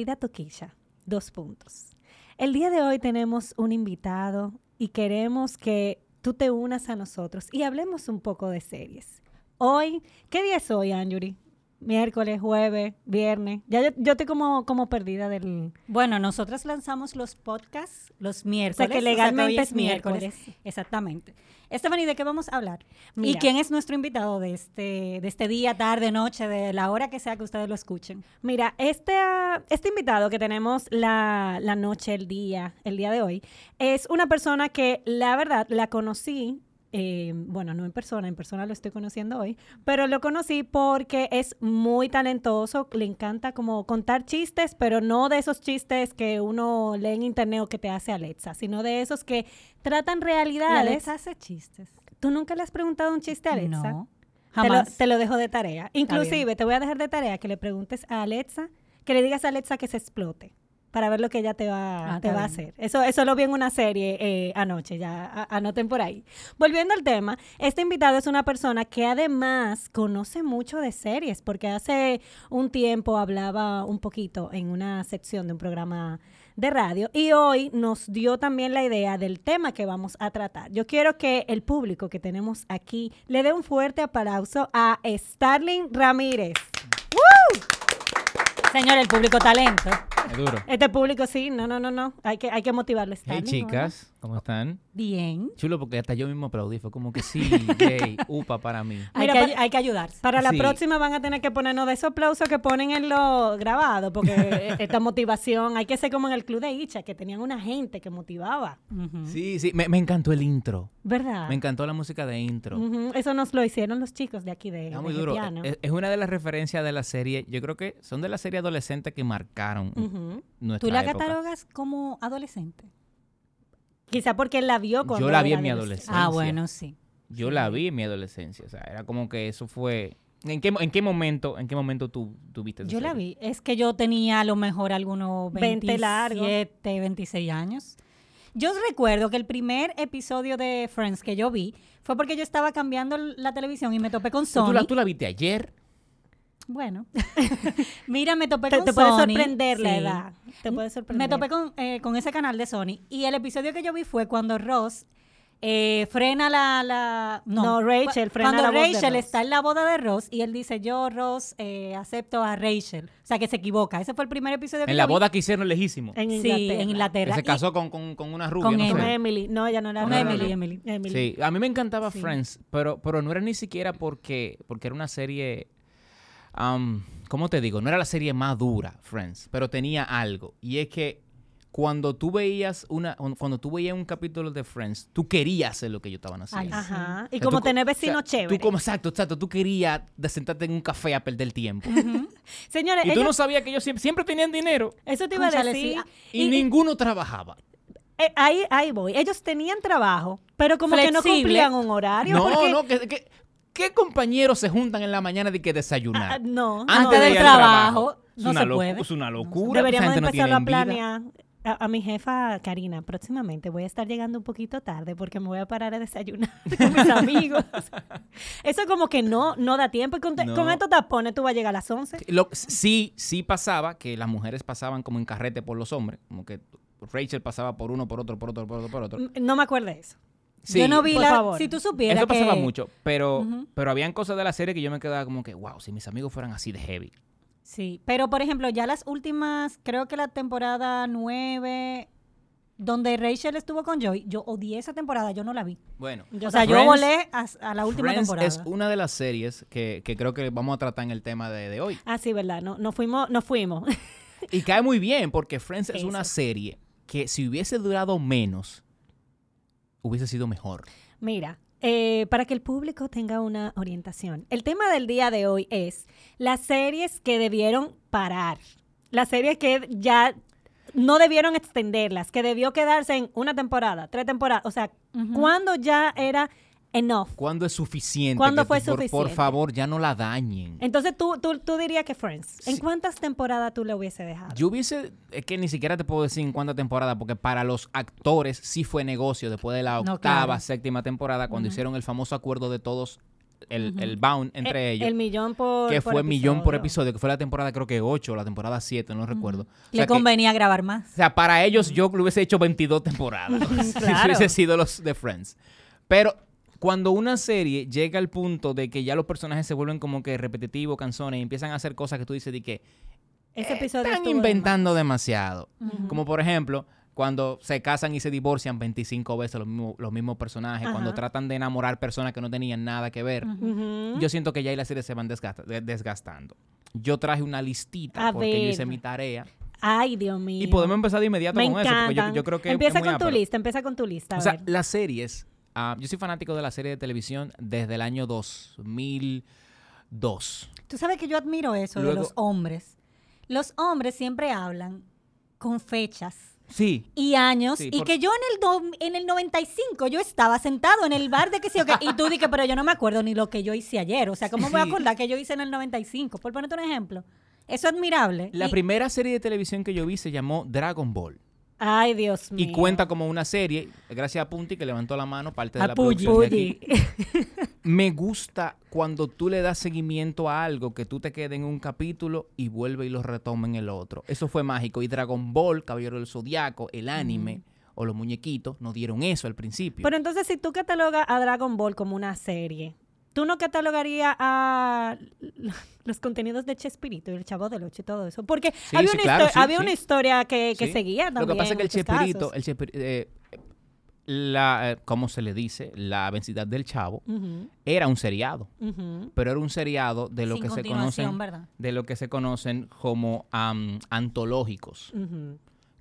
Querida Toquilla, dos puntos. El día de hoy tenemos un invitado y queremos que tú te unas a nosotros y hablemos un poco de series. Hoy, ¿qué día es hoy, Anjuri? miércoles, jueves, viernes. Ya yo, yo estoy como, como perdida del... Bueno, nosotros lanzamos los podcasts los miércoles. O sea, que legalmente es miércoles. Exactamente. Stephanie, ¿de qué vamos a hablar? ¿Y quién es nuestro invitado de este, de este día, tarde, noche, de la hora que sea que ustedes lo escuchen? Mira, este, este invitado que tenemos la, la noche, el día, el día de hoy, es una persona que la verdad la conocí eh, bueno, no en persona, en persona lo estoy conociendo hoy, pero lo conocí porque es muy talentoso, le encanta como contar chistes, pero no de esos chistes que uno lee en internet o que te hace Alexa, sino de esos que tratan realidades. Alexa hace chistes. ¿Tú nunca le has preguntado un chiste a Alexa? No, jamás. Te lo, dejo de tarea. Inclusive, te voy a dejar de tarea que le preguntes a Alexa, que le digas a Alexa que se explote para ver lo que ella te va, ah, te va a hacer. Eso, eso lo vi en una serie eh, anoche, ya anoten por ahí. Volviendo al tema, este invitado es una persona que además conoce mucho de series, porque hace un tiempo hablaba un poquito en una sección de un programa de radio y hoy nos dio también la idea del tema que vamos a tratar. Yo quiero que el público que tenemos aquí le dé un fuerte aplauso a Starling Ramírez. Señor, el público talento. Es duro. Este público sí, no, no, no, no. Hay que, hay que motivarles. Hey, chicas, ¿cómo están? Bien. Chulo, porque hasta yo mismo aplaudí. Fue como que sí, gay, upa para mí. hay, que, hay que ayudar. Para la próxima van a tener que ponernos de esos aplausos que ponen en lo grabado, porque esta motivación, hay que ser como en el club de Icha, que tenían una gente que motivaba. Sí, sí, me, encantó el intro. ¿Verdad? Me encantó la música de intro. Eso nos lo hicieron los chicos de aquí de. Está muy duro. Es, es, una de las referencias de la serie. Yo creo que son de la serie adolescente que marcaron nuestra ¿Tú la catalogas como adolescente? Quizá porque él la vio cuando Yo la vi en mi adolescencia. Ah, bueno, sí. Yo la vi en mi adolescencia. O sea, era como que eso fue. ¿En qué, en qué momento, en qué momento tú, viste Yo la vi. Es que yo tenía a lo mejor algunos 27, 26 años. Yo recuerdo que el primer episodio de Friends que yo vi fue porque yo estaba cambiando la televisión y me topé con Sony. ¿Tú la, tú la viste ayer? Bueno, mira, me topé con te puede sorprender la edad. Te puede sorprender. Me topé con, eh, con ese canal de Sony. Y el episodio que yo vi fue cuando Ross eh, frena la, la no, Rachel frena cuando la Rachel está en la boda de Ross y él dice yo Ross eh, acepto a Rachel o sea que se equivoca. Ese fue el primer episodio que en la boda que hicieron lejísimo. En Inglaterra. sí en Inglaterra. Se casó con, con, con, una rubia con no Emily. No ella no era con Emily, Emily, sí a mí me encantaba Friends pero pero no era ni siquiera porque porque era una serie um, ¿cómo te digo? No era la serie más dura, Friends, pero tenía algo. Y es que cuando tú veías una, cuando tú veías un capítulo de Friends, tú querías hacer lo que ellos estaban haciendo. Ajá. Y como tener vecinos chéveres. Tú como, exacto, exacto. Tú querías de sentarte en un café a perder tiempo. Señores, y tú no sabías que ellos siempre, tenían dinero. Eso te iba a decir. Y, ninguno trabajaba. Eh, ahí, ahí voy. Ellos tenían trabajo, pero como que no cumplían un horario. No, no, que, ¿Qué compañeros se juntan en la mañana de que desayunar? Ah, no, antes, del trabajo. No se puede. Es una locura. Deberíamos empezarlo a planear. A, mi jefa Karina, próximamente voy a estar llegando un poquito tarde porque me voy a parar a desayunar con mis amigos. Eso como que no, no da tiempo. Y con, estos tapones tú vas a llegar a las 11. sí, sí pasaba que las mujeres pasaban como en carrete por los hombres. Como que Rachel pasaba por uno, por otro, por otro, por otro, por otro. No me acuerdo de eso yo no vi la. Si tú supieras. Eso pasaba mucho. Pero, pero habían cosas de la serie que yo me quedaba como que, wow, si mis amigos fueran así de heavy. Sí. Pero, por ejemplo, ya las últimas, creo que la temporada 9, donde Rachel estuvo con Joy, yo odié esa temporada, yo no la vi. Bueno. o sea, yo volé a, la última temporada. Es una de las series que, creo que vamos a tratar en el tema de, hoy. Ah, sí, ¿verdad? No, no fuimos, no fuimos. y cae muy bien, porque Friends es una serie que si hubiese durado menos hubiese sido mejor? Mira, eh, para que el público tenga una orientación, el tema del día de hoy es las series que debieron parar, las series que ya no debieron extenderlas, que debió quedarse en una temporada, tres temporadas, o sea, cuando ya era enough. ¿Cuándo es suficiente? ¿Cuándo fue suficiente? Por favor, ya no la dañen. Entonces tú, tú, tú dirías que Friends. ¿En cuántas temporadas tú le hubiese dejado? Yo hubiese, es que ni siquiera te puedo decir en cuántas temporadas, porque para los actores sí fue negocio después de la octava, séptima temporada, cuando hicieron el famoso acuerdo de todos el, bound entre ellos. El millón por Que fue millón por episodio, que fue la temporada creo que 8 o la temporada 7, no recuerdo. Le convenía grabar más. O sea, para ellos yo lo hubiese hecho 22 temporadas. si hubiese sido los de Friends. Pero cuando una serie llega al punto de que ya los personajes se vuelven como que repetitivos, canzones, y empiezan a hacer cosas que tú dices de que Ese episodio están inventando demasiado. Como por ejemplo, cuando se casan y se divorcian 25 veces los mismos, los mismos personajes, cuando tratan de enamorar personas que no tenían nada que ver. Yo siento que ya ahí las series se van desgastando. Yo traje una listita porque yo hice mi tarea. Ay, Dios mío. Y podemos empezar de inmediato con eso, porque yo, creo que Empieza con tu lista, empieza con tu lista. o sea, las series Ah, yo soy fanático de la serie de televisión desde el año 2002. Tú sabes que yo admiro eso de los hombres. Los hombres siempre hablan con fechas. Sí. Y años. y que yo en el, en el 95 yo estaba sentado en el bar de que sí o Y tú dices, pero yo no me acuerdo ni lo que yo hice ayer. O sea, ¿cómo voy a acordar que yo hice en el 95? Por ponerte un ejemplo. Eso es admirable. La primera serie de televisión que yo vi se llamó Dragon Ball. Ay, Dios mío. Y cuenta como una serie, gracias a Punti que levantó la mano, parte de la producción Me gusta cuando tú le das seguimiento a algo, que tú te quedes en un capítulo y vuelve y lo retoma en el otro. Eso fue mágico. Y Dragon Ball, Caballero del Zodiaco, el anime o los muñequitos, nos dieron eso al principio. Pero entonces, si tú catalogas a Dragon Ball como una serie, ¿Tú no catalogarías a los contenidos de Chespirito y el Chavo del Ocho y todo eso? Porque había, una, historia que, seguía también. Lo que pasa es que el Chespirito, el eh, la, ¿cómo se le dice? La vencidas del Chavo era un seriado. Pero era un seriado de lo que se conocen de lo que se conocen como antológicos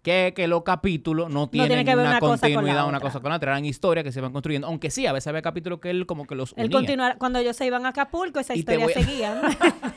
que, que los capítulos no tienen una, continuidad una cosa con la otra. Eran historias que se iban construyendo. Aunque sí, a veces había capítulos que él como que los unía. continuar, cuando ellos se iban a Acapulco, esa historia seguía.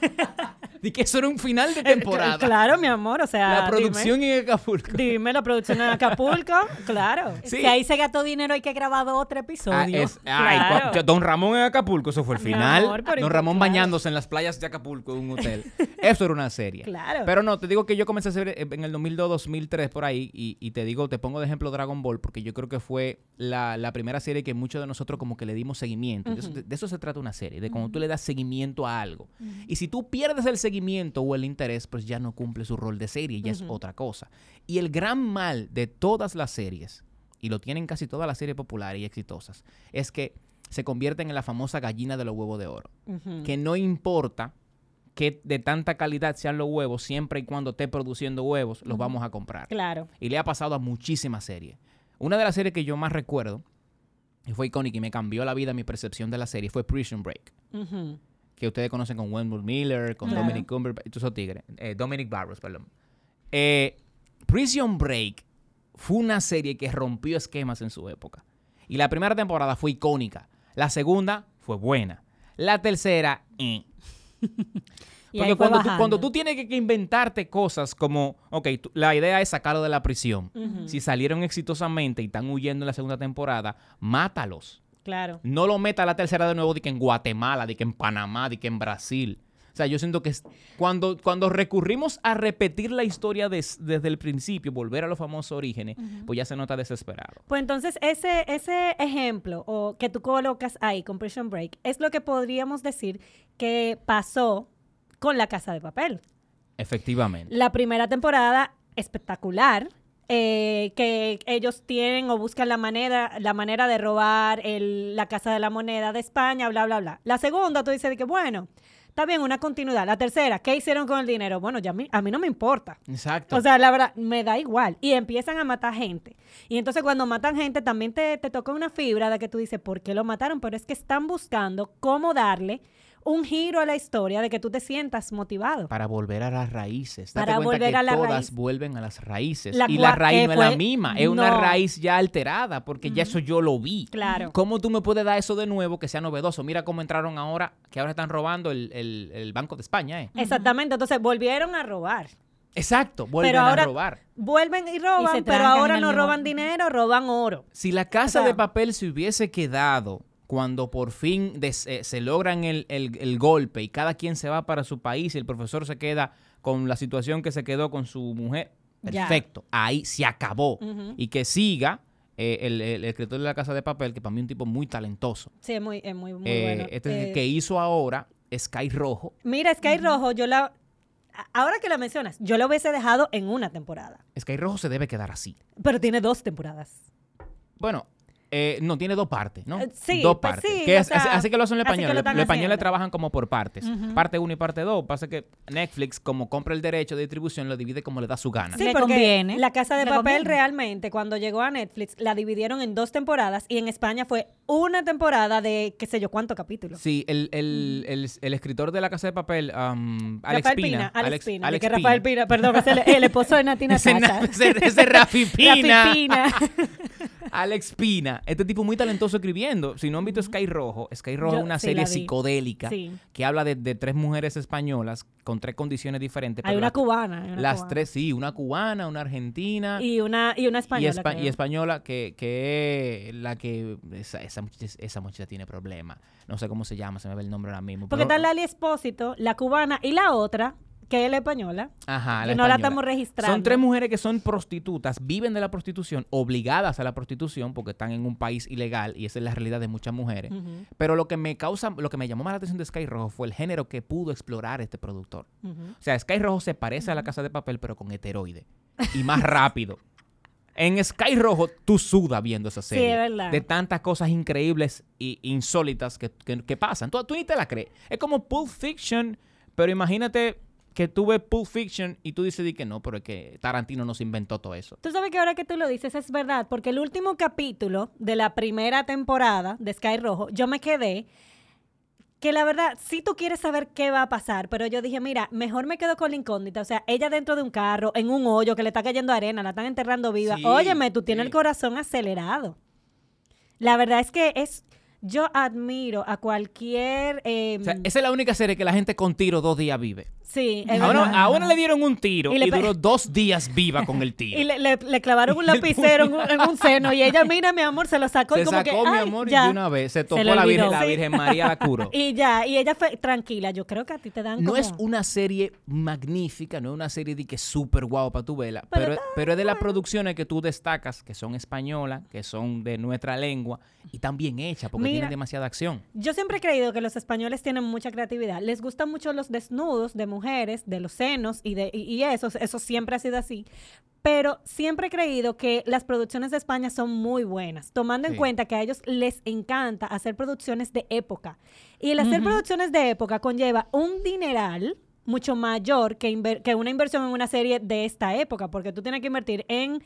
Y que eso era un final de eh, temporada. claro, mi amor, o sea. La producción en Acapulco. Dime, la producción en Acapulco, claro. Sí. Si ahí se gastó dinero, hay que grabar otro episodio. Ah, ay, Don Ramón en Acapulco, eso fue el final. Don Ramón bañándose en las playas de Acapulco en un hotel. eso era una serie. Claro. Pero no, te digo que yo comencé a hacer eh, en el 2002, 2003, por ahí, y, te digo, te pongo de ejemplo Dragon Ball, porque yo creo que fue la, primera serie que muchos de nosotros como que le dimos seguimiento. de, eso, se trata una serie, de cuando tú le das seguimiento a algo. Y si tú pierdes el seguimiento, o el interés, pues ya no cumple su rol de serie, ya es otra cosa. Y el gran mal de todas las series, y lo tienen casi todas las series populares y exitosas, es que se convierten en la famosa gallina de los huevos de oro. Que no importa que de tanta calidad sean los huevos, siempre y cuando esté produciendo huevos, los vamos a comprar. Claro. Y le ha pasado a muchísimas series. Una de las series que yo más recuerdo, y fue icónica y me cambió la vida, mi percepción de la serie, fue Prison Break que ustedes conocen con Wendell Miller, con Dominic Cumberbatch, todos esos tigres, eh, Dominic Barros, perdón. Eh, Prison Break fue una serie que rompió esquemas en su época. Y la primera temporada fue icónica. La segunda fue buena. La tercera, eh. Porque cuando tú, cuando tú, tienes que, inventarte cosas como, ok, la idea es sacarlo de la prisión. Si salieron exitosamente y están huyendo en la segunda temporada, mátalos. Claro. No lo meta a la tercera de nuevo de que en Guatemala, de que en Panamá, de que en Brasil. O sea, yo siento que cuando, cuando recurrimos a repetir la historia desde el principio, volver a los famosos orígenes, pues ya se nota desesperado. Pues entonces ese, ese ejemplo o que tú colocas ahí con Prison Break es lo que podríamos decir que pasó con La Casa de Papel. Efectivamente. La primera temporada espectacular, eh, que ellos tienen o buscan la manera, la manera de robar la Casa de la Moneda de España, bla, bla, bla. La segunda, tú dices que, bueno, está bien, una continuidad. La tercera, ¿qué hicieron con el dinero? Bueno, ya a mí, a mí no me importa. Exacto. O sea, la verdad, me da igual. Y empiezan a matar gente. Y entonces cuando matan gente, también te, te toca una fibra de que tú dices, ¿por qué lo mataron? Pero es que están buscando cómo darle un giro a la historia de que tú te sientas motivado. Para volver a las raíces. Para volver a la todas vuelven a las raíces. y la raíz no es la misma, es una raíz ya alterada, porque ya eso yo lo vi. Claro. ¿Cómo tú me puedes dar eso de nuevo que sea novedoso? Mira cómo entraron ahora, que ahora están robando el, Banco de España. ¿eh? Exactamente, entonces volvieron a robar. Exacto, vuelven a robar. Vuelven y roban, pero ahora no roban dinero, roban oro. Si la casa de papel se hubiese quedado cuando por fin eh, se logran el, golpe y cada quien se va para su país y el profesor se queda con la situación que se quedó con su mujer, perfecto, ahí se acabó. Y que siga eh, el, escritor de La Casa de Papel, que para mí es un tipo muy talentoso. Sí, es muy, es muy, muy eh, bueno. Este es el que hizo ahora Sky Rojo. Mira, Sky Rojo, yo la... Ahora que la mencionas, yo lo hubiese dejado en una temporada. Sky Rojo se debe quedar así. Pero tiene dos temporadas. Bueno, eh, no, tiene dos partes, ¿no? Eh, sí, dos pues partes. sí, que sea, así que lo hacen los españoles. lo los españoles trabajan como por partes. Parte 1 y parte 2. Pasa que Netflix, como compra el derecho de distribución, lo divide como le da su gana. Sí, Le porque conviene. La Casa de Le Papel conviene. realmente, cuando llegó a Netflix, la dividieron en dos temporadas y en España fue una temporada de qué sé yo cuántos capítulos. Sí, el, el, el, el escritor de La Casa de Papel, um, Alex Rafael Pina. Alex, Pina. Alex que Rafael Pina, perdón, es el, el esposo de Natina ese, ese Rafi Pina. Rafi Pina. Alex Pina. Este tipo muy talentoso escribiendo. Si no han visto Sky Rojo, Sky Rojo Yo es una sí serie psicodélica Sí. que habla de, de tres mujeres españolas con tres condiciones diferentes. Hay pero una las- cubana. hay una Las cubana. tres, sí, una cubana, una argentina Y una, y una y, española. espa- y española que, que es la que esa, esa, muchacha, esa muchacha tiene problemas. No sé cómo se llama, se me ve el nombre ahora mismo. Porque pero- está Lali Espósito, la cubana y la otra, que es la española. Ajá, que la no la estamos registrando. Son tres mujeres que son prostitutas, viven de la prostitución, obligadas a la prostitución porque están en un país ilegal y esa es la realidad de muchas mujeres. Pero lo que me causa, lo que me llamó más la atención de Sky Rojo fue el género que pudo explorar este productor. O sea, Sky Rojo se parece a la casa de papel, pero con heteroide. Y más rápido. En Sky Rojo, tú sudas viendo esa Sí, serie. es verdad. De tantas cosas increíbles e insólitas que, que- que pasan. Tú, tú ni te la crees. Es como Pulp Fiction, pero imagínate que tú ves Pulp Fiction y tú dices di que no, pero es que Tarantino nos inventó todo eso. Tú sabes que ahora que tú lo dices es verdad, porque el último capítulo de la primera temporada de Sky Rojo, yo me quedé que la verdad, sí tú quieres saber qué va a pasar, pero yo dije, mira, mejor me quedo con la incógnita. O sea, ella dentro de un carro, en un hoyo, que le está cayendo arena, la están enterrando viva. Sí, Óyeme, tú tienes el corazón acelerado. La verdad es que es, yo admiro a cualquier... eh, O sea, esa es la única serie que la gente con tiro dos días vive. sí, es A una, verdad. a una le dieron un tiro Y y, duró dos días viva con el tiro. Y le, le- le clavaron un lapicero en un, en un seno y ella, mira, mi amor, se lo sacó. y se como sacó, que, mi "Ay, amor, y ya". de una vez. Se tocó le la Virgen, la María la curó. Y ya, y ella fue tranquila. Yo creo que a ti te dan No como... es una serie magnífica, no es una serie de que súper guau para tu vela, Pero pero, pero es de las producciones que tú destacas, que son españolas, que son de nuestra lengua y están bien hechas porque. Tienen demasiada acción. Yo siempre he creído que los españoles tienen mucha creatividad. Les gustan mucho los desnudos de mujeres, de los senos y de y, y eso, eso siempre ha sido así. Pero siempre he creído que las producciones de España son muy buenas, tomando en Sí. cuenta que a ellos les encanta hacer producciones de época. Y el hacer Ujú. producciones de época conlleva un dineral mucho mayor que, que una inversión en una serie de esta época, porque tú tienes que invertir en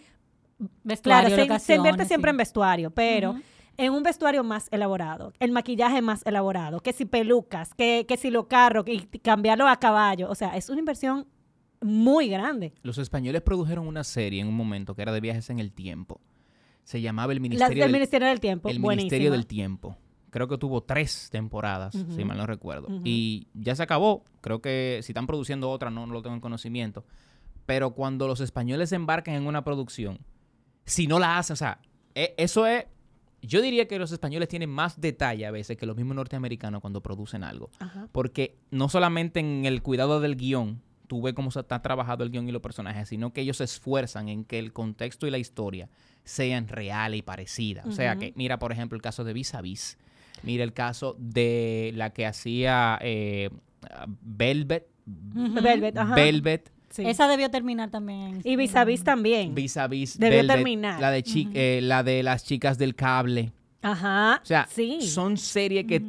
Vestuario, Claro, se, se invierte siempre sí. en vestuario, pero Ujú. En un vestuario más elaborado, el maquillaje más elaborado, que si pelucas, que, que si los carros, y cambiarlo a caballo. O sea, es una inversión muy grande. Los españoles produjeron una serie en un momento que era de viajes en el tiempo. Se llamaba El Las Ministerio, del del, Ministerio del Tiempo. el. Ministerio del Tiempo. Creo que tuvo tres temporadas, si mal no recuerdo. Y ya se acabó. Creo que si están produciendo otra, no, no lo tengo en conocimiento. Pero cuando los españoles embarcan en una producción, si no la hacen, o sea, e- eso es. Yo diría que los españoles tienen más detalle a veces que los mismos norteamericanos cuando producen algo. Ajá. Porque no solamente en el cuidado del guion, tú ves cómo se está trabajado el guion y los personajes, sino que ellos se esfuerzan en que el contexto y la historia sean reales y parecidas. O sea que, mira, por ejemplo, el caso de Vis a Vis. Mira el caso de la que hacía eh, Velvet. Velvet, ajá. Velvet. Sí. Esa debió terminar también. Y vis a vis también. Vis a Vis. Debió Velvet, terminar. La de, chi- eh, la de las chicas del cable. Ajá. O sea, sí. son series que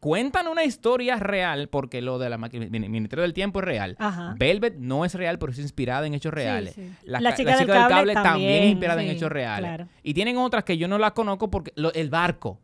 cuentan una historia real, porque lo de la Ministerio del Tiempo es real. Ajá. Velvet no es real, pero es inspirada en hechos reales. sí. La, La ca- chica la del chica del cable cable, también, es inspirada en sí, hechos reales. claro. Y tienen otras que yo no las conozco porque lo- el barco.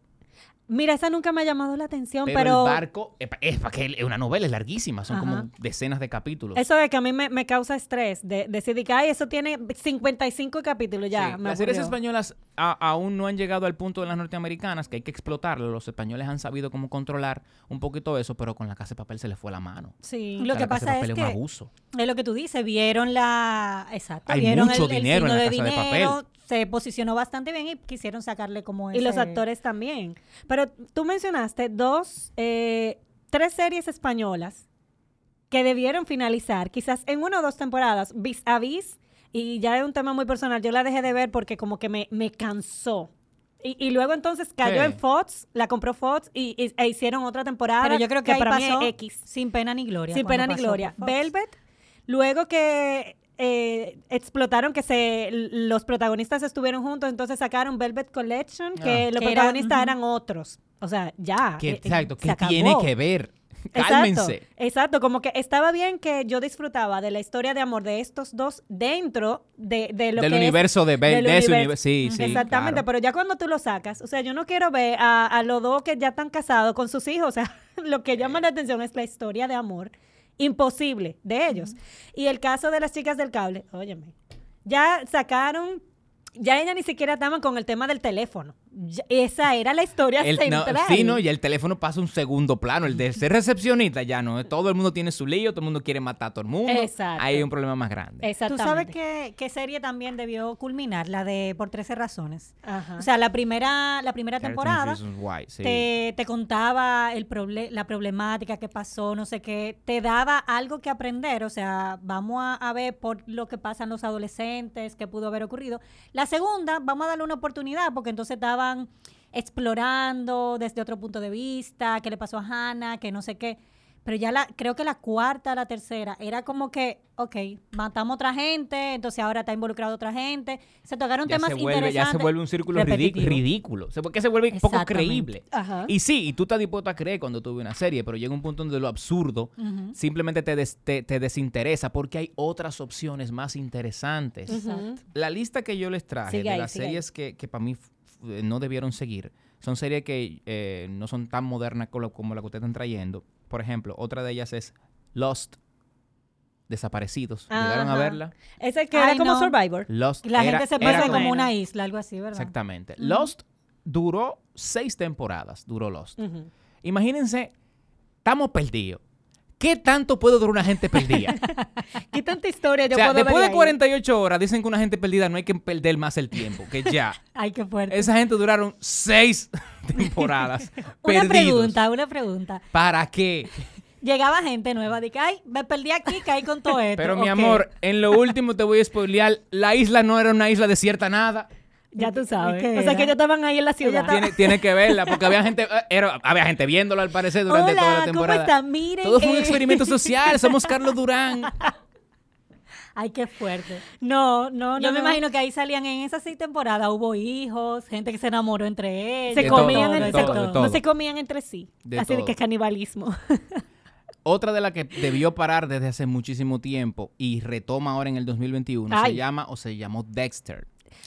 Mira, esa nunca me ha llamado la atención, Pero, pero, el barco es, es para que es una novela, es larguísima, son Ajá. como decenas de capítulos. eso es que a mí me, me causa estrés de decir que ay, eso tiene 55 capítulos ya. Sí, me Las series españolas a- aún no han llegado al punto de las norteamericanas, que hay que explotarlo. Los españoles han sabido cómo controlar un poquito eso, pero con la casa de papel se les fue la mano. Sí. Lo O sea, que la Casa de pasa Papel es un que abuso. Es lo que tú dices, vieron la... Exacto, Hay vieron mucho el, el dinero en signo La de Casa de Papel. Se posicionó bastante bien y quisieron sacarle como Y los ese- actores también. Pero tú mencionaste dos, eh, tres series españolas que debieron finalizar, quizás en una o dos temporadas. Vis a Vis y ya es un tema muy personal, yo la dejé de ver porque como que me, me cansó. Y, luego entonces cayó en Fox, la compró Fox y, e hicieron otra temporada. Pero yo creo que, para pasó X. Sin pena ni gloria. Sin pena ni gloria. Velvet, luego que eh, explotaron que se los protagonistas estuvieron juntos, entonces sacaron Velvet Collection, que ah. los protagonistas eran otros. O sea, ya. Eh, exacto, que tiene que ver? Cálmense. Exacto, como que estaba bien que yo disfrutaba de la historia de amor de estos dos dentro de, de lo del universo de, universo. Sí, sí. Exactamente, pero ya cuando tú lo sacas, o sea, yo no quiero ver a, a los dos que ya están casados con sus hijos, o sea, lo que llama la atención es la historia de amor imposible de ellos. Y el caso de las chicas del cable, óyeme, ya sacaron ya ella ni siquiera estaban con el tema del teléfono. Esa era la historia central. sí, no, y el teléfono pasa un segundo plano. El de ser recepcionista ya no. Todo el mundo tiene su lío, todo el mundo quiere matar a todo el mundo. Exacto. Hay un problema más grande. Exactamente. Tú sabes qué, qué serie también debió culminar, la de Por 13 Razones. O sea, la primera, la primera temporada te, te, contaba el la problemática que pasó, no sé qué. Te daba algo que aprender. O sea, vamos a, a ver por lo que pasan los adolescentes, qué pudo haber ocurrido. La segunda, vamos a darle una oportunidad porque entonces estaban explorando desde otro punto de vista, qué le pasó a Hannah, que no sé qué. Pero ya la, creo que la cuarta, la tercera, era como que, ok, matamos a otra gente, entonces ahora está involucrado otra gente. Se tocaron temas interesantes. Ya se vuelve un círculo ridículo. Porque se vuelve poco creíble. Y sí, y tú estás dispuesto a creer cuando tú ves una serie, pero llega un punto donde lo absurdo simplemente te, te, desinteresa porque hay otras opciones más interesantes. La lista que yo les traje de las series que, que para mí no debieron seguir son series que eh, no son tan modernas como la que ustedes están trayendo por ejemplo, otra de ellas es Lost. Desaparecidos. ¿Llegaron a verla? Esa que era como Survivor. Lost. La gente se pasa como una isla, algo así, ¿verdad? Exactamente. Lost duró seis temporadas, duró Lost. Imagínense, estamos perdidos. ¿Qué tanto puede durar una gente perdida? ¿Qué tanta historia yo o sea, Después de 48 horas dicen que una gente perdida no hay que perder más el tiempo, que ya. Ay, qué fuerte. Esa gente duraron seis temporadas. una pregunta, una pregunta. ¿Para qué? Llegaba gente nueva, de que, ay, me perdí aquí, caí con todo esto. Pero mi amor, en lo último te voy a spoilear, la isla no era una isla desierta nada. Ya tú sabes. O sea, que ellos estaban ahí en la ciudad. Tiene, tiene que verla, porque había gente, eh, era, había gente viéndolo al parecer durante toda la temporada. ¿cómo está? Miren. Todo fue un experimento social. Somos Carlos Durán. Ay, qué fuerte. No, no, no. Yo me imagino que ahí salían en esas seis temporadas, hubo hijos, gente que se enamoró entre ellos. Se comían, entre, no se comían entre sí. así de que es canibalismo. Otra de las que debió parar desde hace muchísimo tiempo y retoma ahora en el 2021 se llama o se llamó Dexter.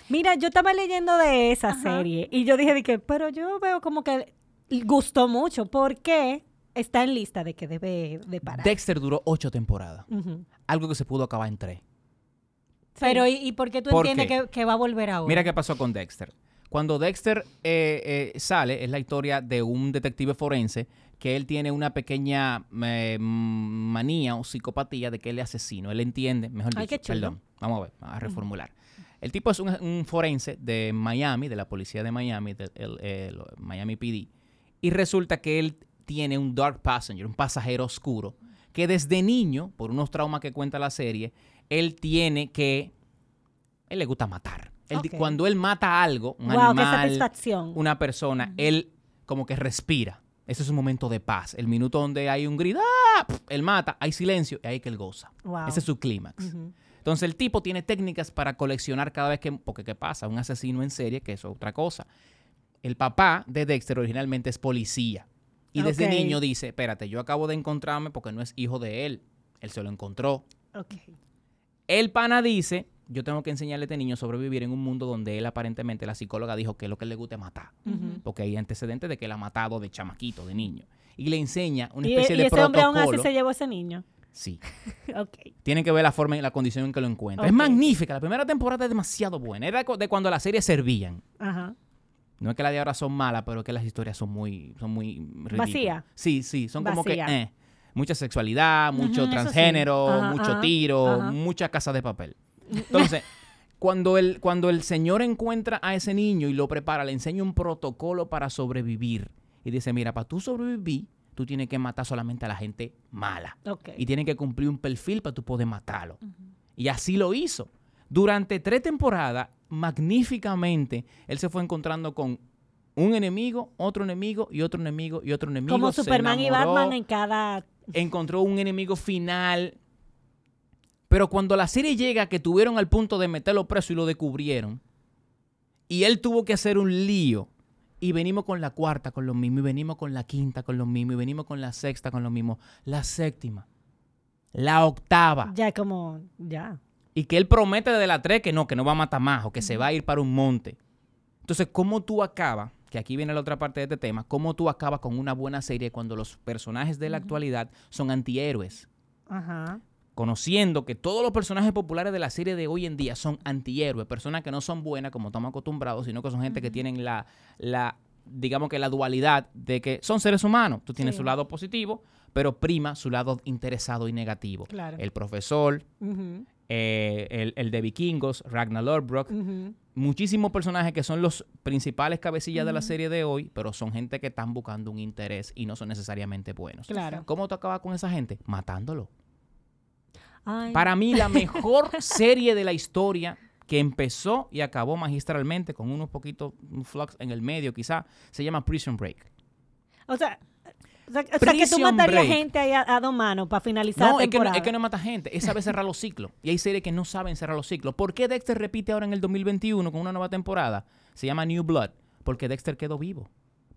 Mira, yo estaba leyendo de esa serie y yo dije que, pero yo veo como que gustó mucho. ¿Por qué? Está en lista de que debe de parar. Dexter duró ocho temporadas. Algo que se pudo acabar en tres. Pero, ¿y, por qué tú entiendes que, va a volver ahora? Mira qué pasó con Dexter. Cuando Dexter eh, eh, sale, es la historia de un detective forense que él tiene una pequeña eh, manía o psicopatía de que él es asesino. Él entiende, mejor dicho, perdón, vamos a ver, a reformular. El tipo es un, forense de Miami, de la policía de Miami, del el, Miami PD, y resulta que él tiene un dark passenger, un pasajero oscuro, que desde niño, por unos traumas que cuenta la serie, él tiene que, él le gusta matar. Cuando él mata algo, un animal, una persona, él como que respira. Ese es un momento de paz. El minuto donde hay un grito, ¡ah! él mata, hay silencio y ahí que él goza. Ese es su clímax. Entonces el tipo tiene técnicas para coleccionar cada vez que, porque ¿qué pasa? Un asesino en serie, que es otra cosa. El papá de Dexter originalmente es policía. Y desde niño dice, espérate, yo acabo de encontrarme porque no es hijo de él. Él se lo encontró. El pana dice, yo tengo que enseñarle a este niño a sobrevivir en un mundo donde él aparentemente, la psicóloga dijo que lo que le gusta es matar. Porque hay antecedentes de que él ha matado de chamaquito, de niño. Y le enseña una especie de protocolo. ¿Y ese hombre aún así se llevó a ese niño? Sí. ok. Tienen que ver la forma y la condición en que lo encuentra. Es magnífica. La primera temporada es demasiado buena. Era de cuando las series servían. Ajá. No es que las de ahora son malas, pero que las historias son muy, son muy Vacía. Sí, sí. Son como que eh, mucha sexualidad, mucho transgénero, mucho tiro, mucha casa de papel. Entonces, cuando el, cuando el señor encuentra a ese niño y lo prepara, le enseña un protocolo para sobrevivir. Y dice, mira, para tú sobrevivir, tú tienes que matar solamente a la gente mala. Y tienes que cumplir un perfil para tú poder matarlo. Y así lo hizo. Durante tres temporadas, magníficamente, él se fue encontrando con un enemigo, otro enemigo y otro enemigo y otro enemigo. Como Superman y Batman en cada... Encontró un enemigo final. Pero cuando la serie llega que tuvieron al punto de meterlo preso y lo descubrieron, y él tuvo que hacer un lío, y venimos con la cuarta con lo mismo, y venimos con la quinta con lo mismo, y venimos con la sexta con lo mismo, la séptima, la octava. Ya como, ya. Y que él promete desde la tres que no, que no va a matar más, o que se va a ir para un monte. Entonces, ¿cómo tú acabas que aquí viene la otra parte de este tema, cómo tú acabas con una buena serie cuando los personajes de la actualidad son antihéroes. Ajá. Conociendo que todos los personajes populares de la serie de hoy en día son antihéroes, personas que no son buenas como estamos acostumbrados, sino que son gente que tienen la, la, digamos que la dualidad de que son seres humanos. Tú tienes su lado positivo, pero prima su lado interesado y negativo. El profesor, eh, el, de vikingos, Ragnar Lothbrok, muchísimos personajes que son los principales cabecillas de la serie de hoy, pero son gente que están buscando un interés y no son necesariamente buenos. Claro. ¿Cómo tú acabas con esa gente? Matándolo. Para mí, la mejor serie de la historia que empezó y acabó magistralmente con unos poquitos flux en el medio, quizá, se llama Prison Break. O sea, o sea, que tú matarías gente ahí a, dos manos para finalizar no, la temporada. Es que, no, es que no mata gente, es saber cerrar los ciclos. Y hay series que no saben cerrar los ciclos. ¿Por qué Dexter repite ahora en el 2021 con una nueva temporada? Se llama New Blood. Porque Dexter quedó vivo.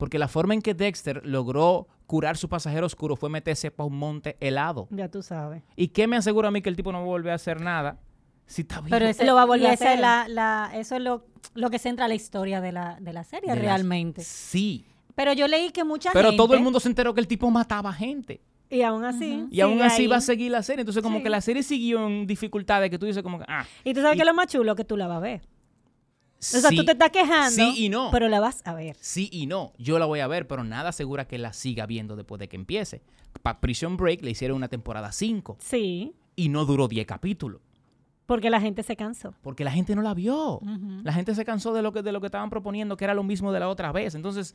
Porque la forma en que Dexter logró curar su pasajero oscuro fue meterse para un monte helado. Ya tú sabes. ¿Y qué me asegura a mí que el tipo no va a volver a hacer nada si está vivo? Pero eso lo va a volver a hacer. La, eso es lo, lo, que centra la historia de la, de la serie realmente. sí. Pero yo leí que mucha gente... Pero todo el mundo se enteró que el tipo mataba gente. Y aún así. Y aún así va a seguir la serie. Entonces, como que la serie siguió en dificultades que tú dices, como que. Ah. Y tú sabes que lo más chulo que tú la vas a ver. O sea, tú te estás quejando. Sí y no. Pero la vas a ver. Sí y no. Yo la voy a ver, pero nada asegura que la siga viendo después de que empiece. Para Prison Break le hicieron una temporada 5. Sí. Y no duró 10 capítulos. Porque la gente se cansó. Porque la gente no la vio. La gente se cansó de lo, que, de lo que estaban proponiendo, que era lo mismo de la otra vez. Entonces,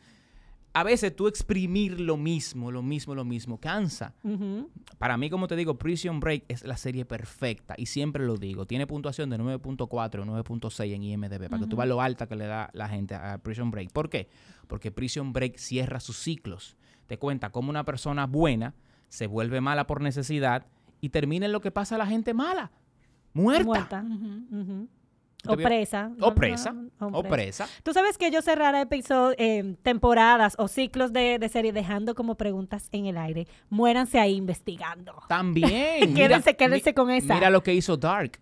a veces tú exprimir lo mismo, lo mismo, lo mismo, cansa. Para mí, como te digo, Prison Break es la serie perfecta y siempre lo digo. Tiene puntuación de 9.4 o 9.6 en IMDB, para que tú veas lo alta que le da la gente a Prison Break. ¿Por qué? Porque Prison Break cierra sus ciclos. Te cuenta cómo una persona buena se vuelve mala por necesidad y termina en lo que pasa a la gente mala. Muerta. Muerta. O presa. O presa. O presa. Tú sabes que yo cerrar episodios, eh, temporadas o ciclos de, de, serie dejando como preguntas en el aire. Muéranse ahí investigando. También. quédense, quédense con esa. Mira lo que hizo Dark.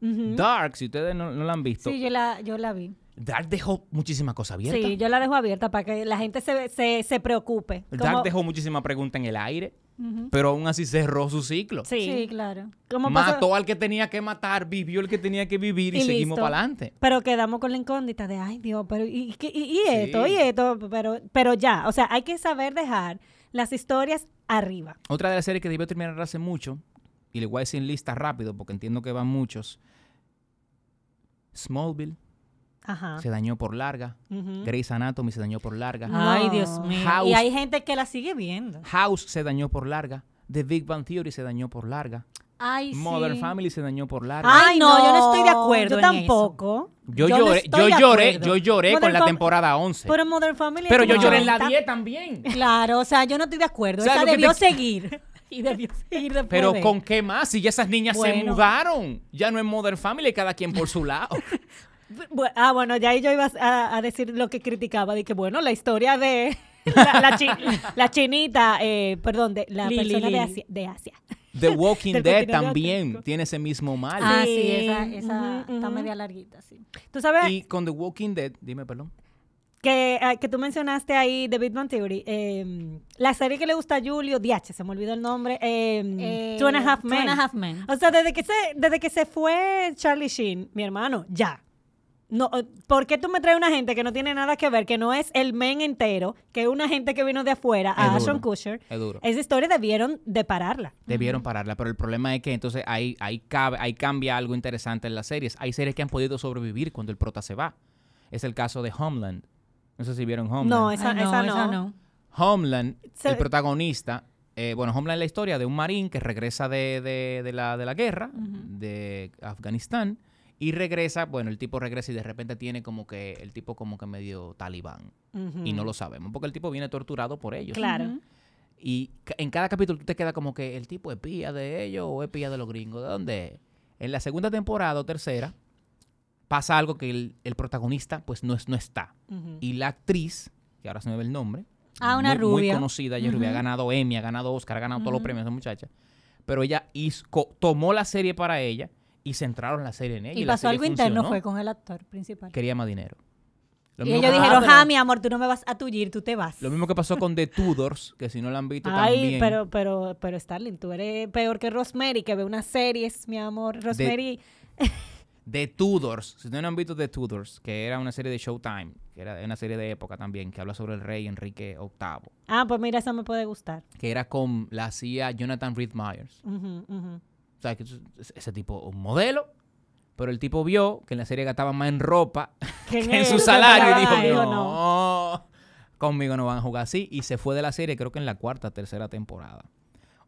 Dark, si ustedes no, no, la han visto. Sí, yo la, yo la vi. Dark dejó muchísimas cosas abiertas. Sí, yo la dejo abierta para que la gente se, se, se preocupe. Dark dejó muchísimas preguntas en el aire. Pero aún así cerró su ciclo. Sí, claro. Mató al que tenía que matar, vivió el que tenía que vivir y, seguimos para adelante. Pero quedamos con la incógnita de, ay Dios, pero ¿y, y, esto? ¿Y esto? Pero, pero ya, o sea, hay que saber dejar las historias arriba. Otra de las series que debió terminar hace mucho, y le voy a decir lista rápido porque entiendo que van muchos, Smallville se dañó por larga. Grey's Anatomy se dañó por larga. Ay, Dios mío. y hay gente que la sigue viendo. House se dañó por larga. The Big Bang Theory se dañó por larga. Ay, Modern Family se dañó por larga. Ay, no, yo no estoy de acuerdo. Yo tampoco. Yo, lloré, yo lloré, yo lloré con la temporada 11. Pero Modern Family. Pero yo lloré en la 10 también. Claro, o sea, yo no estoy de acuerdo. O sea, Esa debió seguir. y debió seguir después. Pero ¿con qué más? Si ya esas niñas se mudaron. Ya no es Modern Family, cada quien por su lado. Ah, bueno, ya yo iba a, decir lo que criticaba, de que bueno, la historia de la, chinita, eh, perdón, de la persona De, Asia, The Walking Dead también tiene ese mismo mal. Ah, sí, esa, esa está media larguita, sí. ¿Tú sabes? Y con The Walking Dead, dime, perdón. Que, ah, que tú mencionaste ahí The Big Bang Theory. Em, la serie que le gusta a Julio, DH, se me olvidó el nombre. Em, eh, Two and a Half Men. Two and a Half Men. O sea, desde que se, desde que se fue Charlie Sheen, mi hermano, ya. No, eh, ¿Por qué tú me traes una gente que no tiene nada que ver, que no es el men entero, que es una gente que vino de afuera, a Ashton Kutcher? Es duro. Esa historia debieron de pararla. Debieron pararla, pero el problema es que entonces ahí, ahí, cabe, ahí cambia algo interesante en las series. Hay series que han podido sobrevivir cuando el prota se va. Es el caso de Homeland. No sé si vieron Homeland. No, esa, no, Homeland, el protagonista, eh, bueno, Homeland es la historia de un marín que regresa de, de, la, de la guerra de Afganistán Y regresa, bueno, el tipo regresa y de repente tiene como que, el tipo como que medio talibán. Y no lo sabemos, porque el tipo viene torturado por ellos. Claro. Y en cada capítulo tú te quedas como que el tipo es pía de ellos o es pía de los gringos. ¿De dónde En la segunda temporada o tercera pasa algo que el, protagonista pues no, es, no está. Y la actriz, que ahora se me ve el nombre. Ah, una muy, rubia. Muy conocida, ella rubia, ha ganado Emmy, ha ganado Oscar, ha ganado todos los premios esa muchacha. Pero ella tomó la serie para ella y centraron la serie en ella. Y, pasó algo interno, fue con el actor principal. Quería más dinero. y ellos dijeron, ah, mi amor, tú no me vas a tullir, tú te vas. Lo mismo que pasó con The Tudors, que si no la han visto Ay, también. pero, pero, pero Starling, tú eres peor que Rosemary, que ve unas series, mi amor. Rosemary... The Tudors, si no han visto The Tudors, que era una serie de Showtime, que era una serie de época también, que habla sobre el rey Enrique VIII. Ah, pues mira, esa me puede gustar. Que era con, la hacía Jonathan Reed Myers. O sea, que ese tipo, un modelo, pero el tipo vio que en la serie gastaba más en ropa que en, su salario y dijo, no, no, conmigo no van a jugar así. Y se fue de la serie, creo que en la cuarta, tercera temporada.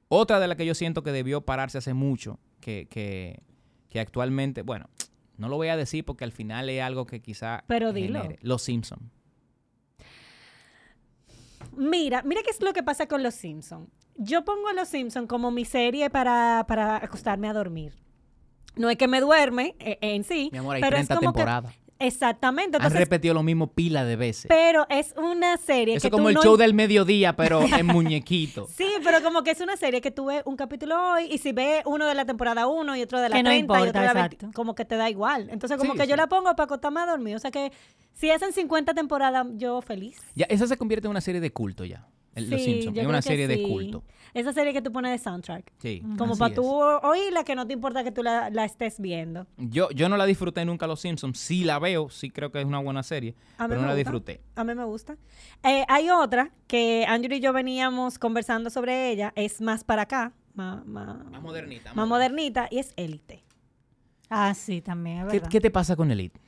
Otra de las que yo siento que debió pararse hace mucho, que, que, que actualmente, bueno, no lo voy a decir porque al final es algo que quizá... Pero dilo. Los Simpsons. Mira, mira qué es lo que pasa con Los Simpsons. Yo pongo a Los Simpsons como mi serie para, acostarme a dormir. No es que me duerme eh, en sí. Mi amor, hay pero 30 temporadas. Exactamente. Han repetido lo mismo pila de veces. Pero es una serie Eso es como el show del mediodía, pero en muñequito. Sí, pero como que es una serie que tú ves un capítulo hoy y si ves uno de la temporada 1 y otro de la que 30 y otro de la 20, como que te da igual. Entonces como que yo la pongo para acostarme a dormir. O sea que si hacen 50 temporadas, yo feliz. Ya, esa se convierte en una serie de culto ya. Los Simpsons. Es una serie de culto. Esa serie que tú pones de soundtrack. Sí. Como para tú oírla, que no te importa que tú la, estés viendo. Yo, yo no la disfruté nunca, Los Simpsons. Sí la veo, sí creo que es una buena serie, pero no la disfruté. A mí me gusta. Eh, hay otra que Andrew y yo veníamos conversando sobre ella. Es más para acá. Más, modernita. Más modernita. Y es Élite. Ah, sí, también. ¿Qué, ¿Qué, te pasa con Elite?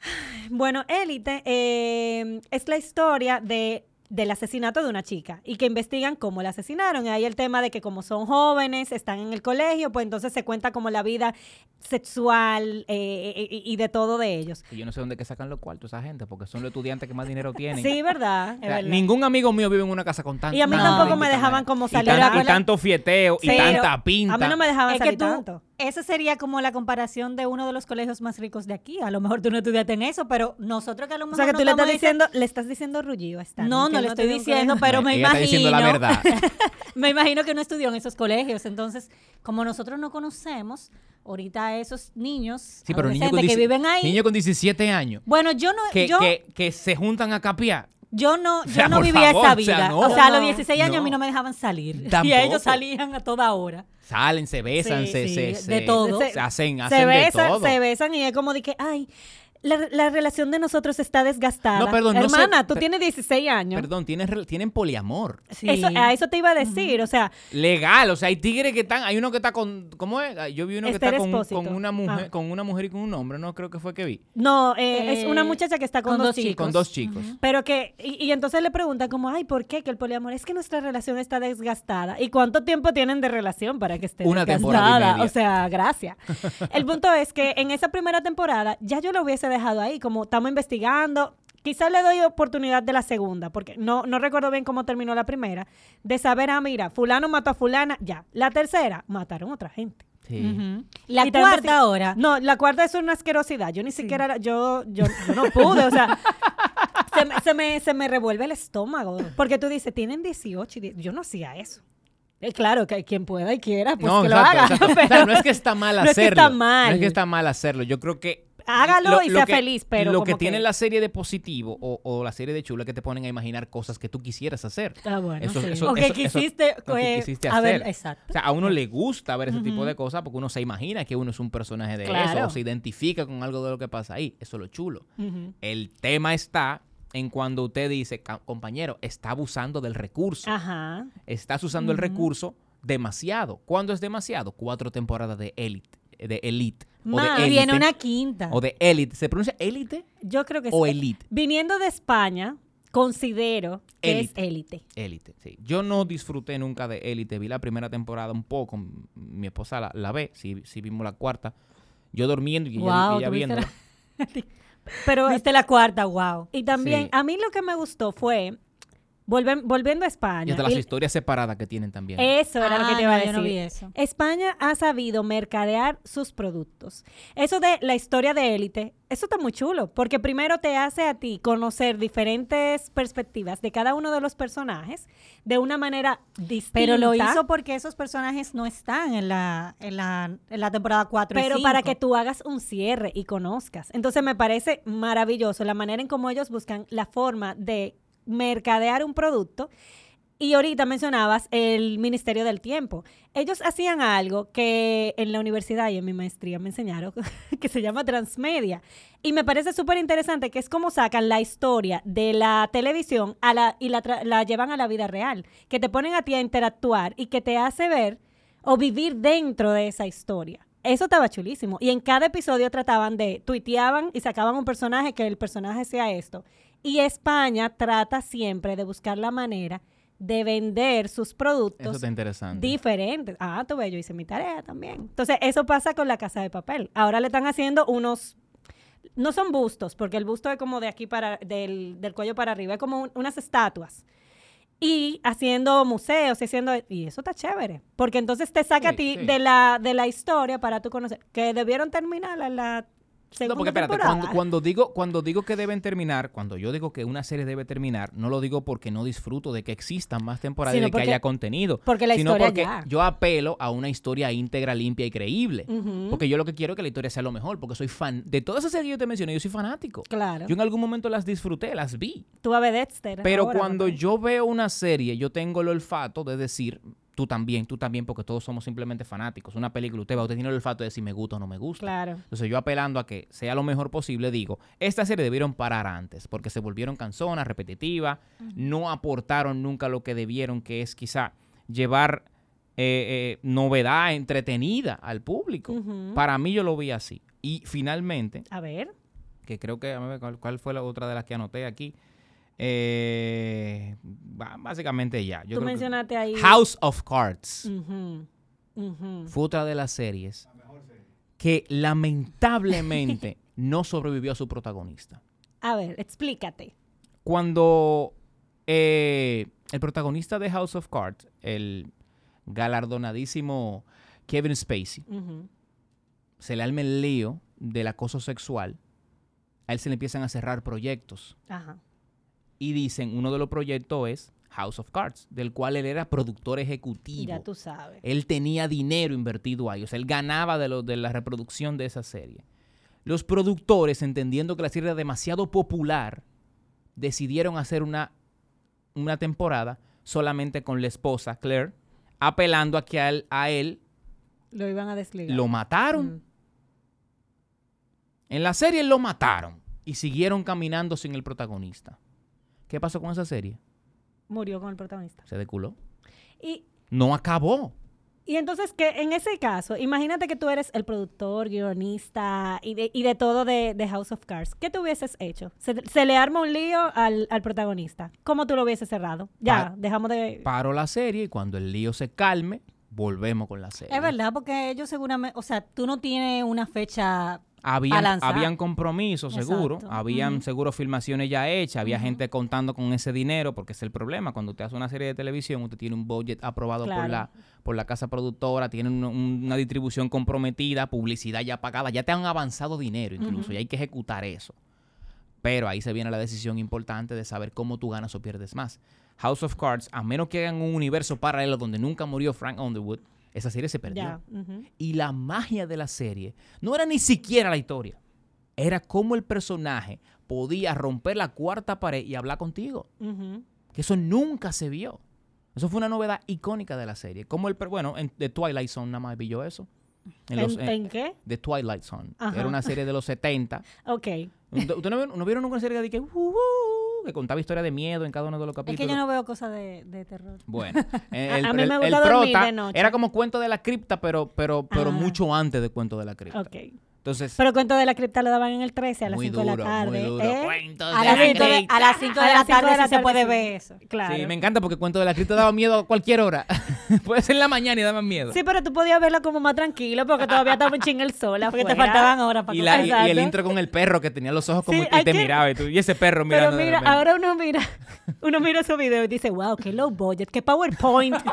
Bueno, Élite eh, es la historia de del asesinato de una chica y que investigan cómo la asesinaron. Y ahí el tema de que como son jóvenes, están en el colegio, pues entonces se cuenta como la vida sexual eh, eh, y de todo de ellos. Y yo no sé dónde que sacan los cuartos esa gente, porque son los estudiantes que más dinero tienen. Sí, verdad, Ningún amigo mío vive en una casa con tanto. Y a mí tampoco me dejaban como salir. Y, tanto fieteo y tanta pinta. A mí no me dejaban salir tanto. Esa sería como la comparación de uno de los colegios más ricos de aquí. A lo mejor tú no estudiaste en eso, pero nosotros que a lo mejor. O sea, que tú le estás diciendo, le estás diciendo rullido a No, no le estoy diciendo, pero me imagino. Está diciendo la verdad. me imagino que no estudió en esos colegios. Entonces, como nosotros no conocemos, ahorita esos niños sí, pero niños que viven ahí. Niños con 17 años. Bueno, yo no. Que, que, se juntan a capiar. Yo no, yo no vivía esa vida. O sea, a los 16 años a mí no me dejaban salir. Y ellos salían a toda hora. Salen, se besan, se, se, de todo. Se, hacen, hacen besan, de todo. Se besan y es como de que, ay, la, relación de nosotros está desgastada. No, perdón, Hermana, tú tienes 16 años. Perdón, tienen, tienen poliamor. Eso, a eso te iba a decir, o sea. Legal, o sea, hay tigres que están, hay uno que está con, ¿cómo es? Yo vi uno que está con, una mujer, ah. con una mujer y con un hombre, no creo que fue que vi. No, eh, es una eh, muchacha que está con, dos, chicos. Con dos chicos. Pero que, y, entonces le pregunta como, ay, ¿por qué que el poliamor? Es que nuestra relación está desgastada. ¿Y cuánto tiempo tienen de relación para que esté una desgastada? O sea, gracias. el punto es que en esa primera temporada ya yo lo hubiese dejado ahí, como estamos investigando. Quizás le doy oportunidad de la segunda, porque no, no recuerdo bien cómo terminó la primera, de saber, ah, mira, fulano mató a fulana, ya. La tercera, mataron a otra gente. La cuarta ahora. No, la cuarta es una asquerosidad. Yo ni siquiera, yo, yo, no pude, o sea, se, me, se, me, revuelve el estómago. Porque tú dices, tienen 18 y yo no hacía eso. Eh, claro, que quien pueda y quiera, pues que lo haga. no es que está mal hacerlo. No es que está mal. No es que está mal hacerlo. Yo creo que hágalo y sea feliz, pero. Lo que, tiene la serie de positivo o, la serie de chula que te ponen a imaginar cosas que tú quisieras hacer. Ah, bueno. Eso, o que quisiste, a Ver, exacto. O sea, a uno le gusta ver ese tipo de cosas porque uno se imagina que uno es un personaje de eso o se identifica con algo de lo que pasa ahí. Eso es lo chulo. El tema está en cuando usted dice, compañero, está abusando del recurso. Ajá. Estás usando el recurso demasiado. ¿Cuándo es demasiado? Cuatro temporadas de Elite. De Elite. O de viene una quinta. O de Elite. ¿Se pronuncia Elite? Yo creo que sí. O Elite. Viniendo de España, considero que es Élite. Élite, sí. Yo no disfruté nunca de Élite. Vi la primera temporada un poco. Mi esposa la, ve. Sí, sí vimos la cuarta. Yo durmiendo y ella, viendo. Pero viste la cuarta, wow. Y también, a mí lo que me gustó fue volviendo a España. Y hasta las historias separadas que tienen también. Eso era lo que te iba a decir. España ha sabido mercadear sus productos. Eso de la historia de élite, eso está muy chulo, porque primero te hace a ti conocer diferentes perspectivas de cada uno de los personajes de una manera distinta. Pero lo hizo porque esos personajes no están en la, en la, en la temporada 4 Pero para que tú hagas un cierre y conozcas. Entonces me parece maravilloso la manera en cómo ellos buscan la forma de mercadear un producto. Y ahorita mencionabas el Ministerio del Tiempo. Ellos hacían algo que en la universidad y en mi maestría me enseñaron, que se llama transmedia. Y me parece súper interesante que es como sacan la historia de la televisión a la, y la, la llevan a la vida real, que te ponen a ti a interactuar y que te hace ver o vivir dentro de esa historia. Eso estaba chulísimo. Y en cada episodio trataban de, tuiteaban y sacaban un personaje que el personaje sea esto. Y España trata siempre de buscar la manera de vender sus productos diferentes. Ah, tú ves, yo hice mi tarea también. Entonces, eso pasa con la casa de papel. Ahora le están haciendo unos no son bustos, porque el busto es como de aquí para, del, del cuello para arriba, es como unas estatuas. Y haciendo museos, haciendo, y eso está chévere, porque entonces te saca a ti de la, de la historia para tú conocer, que debieron terminar la no, porque espérate, cuando, digo, cuando digo que deben terminar, cuando yo digo que una serie debe terminar, no lo digo porque no disfruto de que existan más temporadas y de que haya contenido. Porque la sino porque yo apelo a una historia íntegra, limpia y creíble. Porque yo lo que quiero es que la historia sea lo mejor, porque soy fan. De todas esas series que yo te mencioné, yo soy fanático. Claro. Yo en algún momento las disfruté, las vi. Tú a Dexter. Pero cuando yo veo una serie, yo tengo el olfato de decir, tú también, tú también, porque todos somos simplemente fanáticos. Una película, usted va, usted tiene el olfato de si me gusta o no me gusta. Claro. Entonces yo apelando a que sea lo mejor posible, digo, esta serie debieron parar antes, porque se volvieron canzonas, repetitivas, no aportaron nunca lo que debieron, que es quizá llevar eh, eh, novedad entretenida al público. Para mí yo lo vi así. Y finalmente... A ver. Que creo que, a ver, ¿cuál fue la otra de las que anoté aquí? Eh, básicamente ya. Tú mencionaste ahí. House of Cards. Fue otra de las series que lamentablemente no sobrevivió a su protagonista. A ver, explícate. Cuando eh, el protagonista de House of Cards, el galardonadísimo Kevin Spacey, se le alma el lío del acoso sexual, a él se le empiezan a cerrar proyectos. Ajá y dicen, uno de los proyectos es House of Cards, del cual él era productor ejecutivo. Ya tú sabes. Él tenía dinero invertido ahí, o sea, él ganaba de, lo, de la reproducción de esa serie. Los productores, entendiendo que la serie era demasiado popular, decidieron hacer una, una temporada solamente con la esposa, Claire, apelando a que a él, lo iban a desligar. Lo mataron. Mm. En la serie lo mataron y siguieron caminando sin el protagonista. ¿Qué pasó con esa serie? Murió con el protagonista. Se deculó. Y no acabó. Y entonces, que en ese caso, imagínate que tú eres el productor, guionista y de, y de todo de, House of Cards. ¿Qué te hubieses hecho? Se, le arma un lío al, protagonista. ¿Cómo tú lo hubieses cerrado? Ya, dejamos de... Paro la serie y cuando el lío se calme, volvemos con la serie. Es verdad, porque ellos seguramente... O sea, tú no tienes una fecha habían, habían compromisos, seguro. Habían, seguro, filmaciones ya hechas. Había gente contando con ese dinero, porque es el problema. Cuando usted hace una serie de televisión, usted tiene un budget aprobado por, la, por la casa productora, tiene una distribución comprometida, publicidad ya pagada. Ya te han avanzado dinero incluso, y hay que ejecutar eso. Pero ahí se viene la decisión importante de saber cómo tú ganas o pierdes más. House of Cards, a menos que hagan un universo paralelo donde nunca murió Frank Underwood, esa serie se perdió. Y la magia de la serie no era ni siquiera la historia. Era cómo el personaje podía romper la cuarta pared y hablar contigo. Que eso nunca se vio. Eso fue una novedad icónica de la serie. Como el, bueno, en The Twilight Zone nada más vi yo eso. En, qué? The Twilight Zone. Era una serie de los 70. ok. ¿Ustedes no, vieron una serie de que... Uh, que contaba historia de miedo en cada uno de los capítulos. Es que yo no veo cosas de, terror. Bueno, el, a, mí me gusta el prota era como cuento de la cripta, pero, pero, pero ah. mucho antes de cuento de la cripta. Ok. Entonces, Pero cuento de la cripta lo daban en el 13 a las 5 de la tarde. Muy duro. ¿eh? Cuentos A de las la 5 de, a las la tarde sí se puede ver eso. Claro. Sí, me encanta porque cuento de la cripta daba miedo a cualquier hora. Puede ser en la mañana y daba miedo. Sí, pero tú podías verlo como más tranquilo porque todavía estaba un ching el sol Porque te faltaban horas para y, la- y- y el intro con el perro que tenía los ojos como Sí, y te que- miraba y tú y ese perro Pero mirando. de mira, ahora uno mira, uno mira esos videos y dice, wow, qué low budget, qué PowerPoint.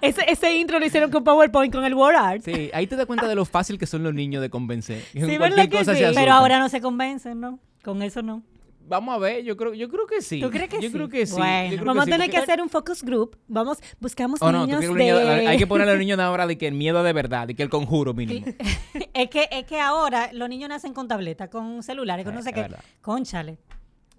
ese, ese intro lo hicieron con PowerPoint, con el Word Art. Sí, ahí te das cuenta de lo fácil que son los niños de convencer. Sí, ¿verdad que sí? Pero ahora no se convencen, ¿no? Con eso no. Vamos a ver, yo creo, yo creo que sí. ¿Tú crees que yo sí? creo que sí. Bueno. yo creo Vamos a tener que hacer un focus group. Vamos, buscamos Oh, niños niño- de... hay que ponerle a los niños ahora de que el miedo de verdad, de que el conjuro mínimo. es, que, es que ahora los niños nacen con tabletas, con celulares, con Eh, no sé qué. Conchale.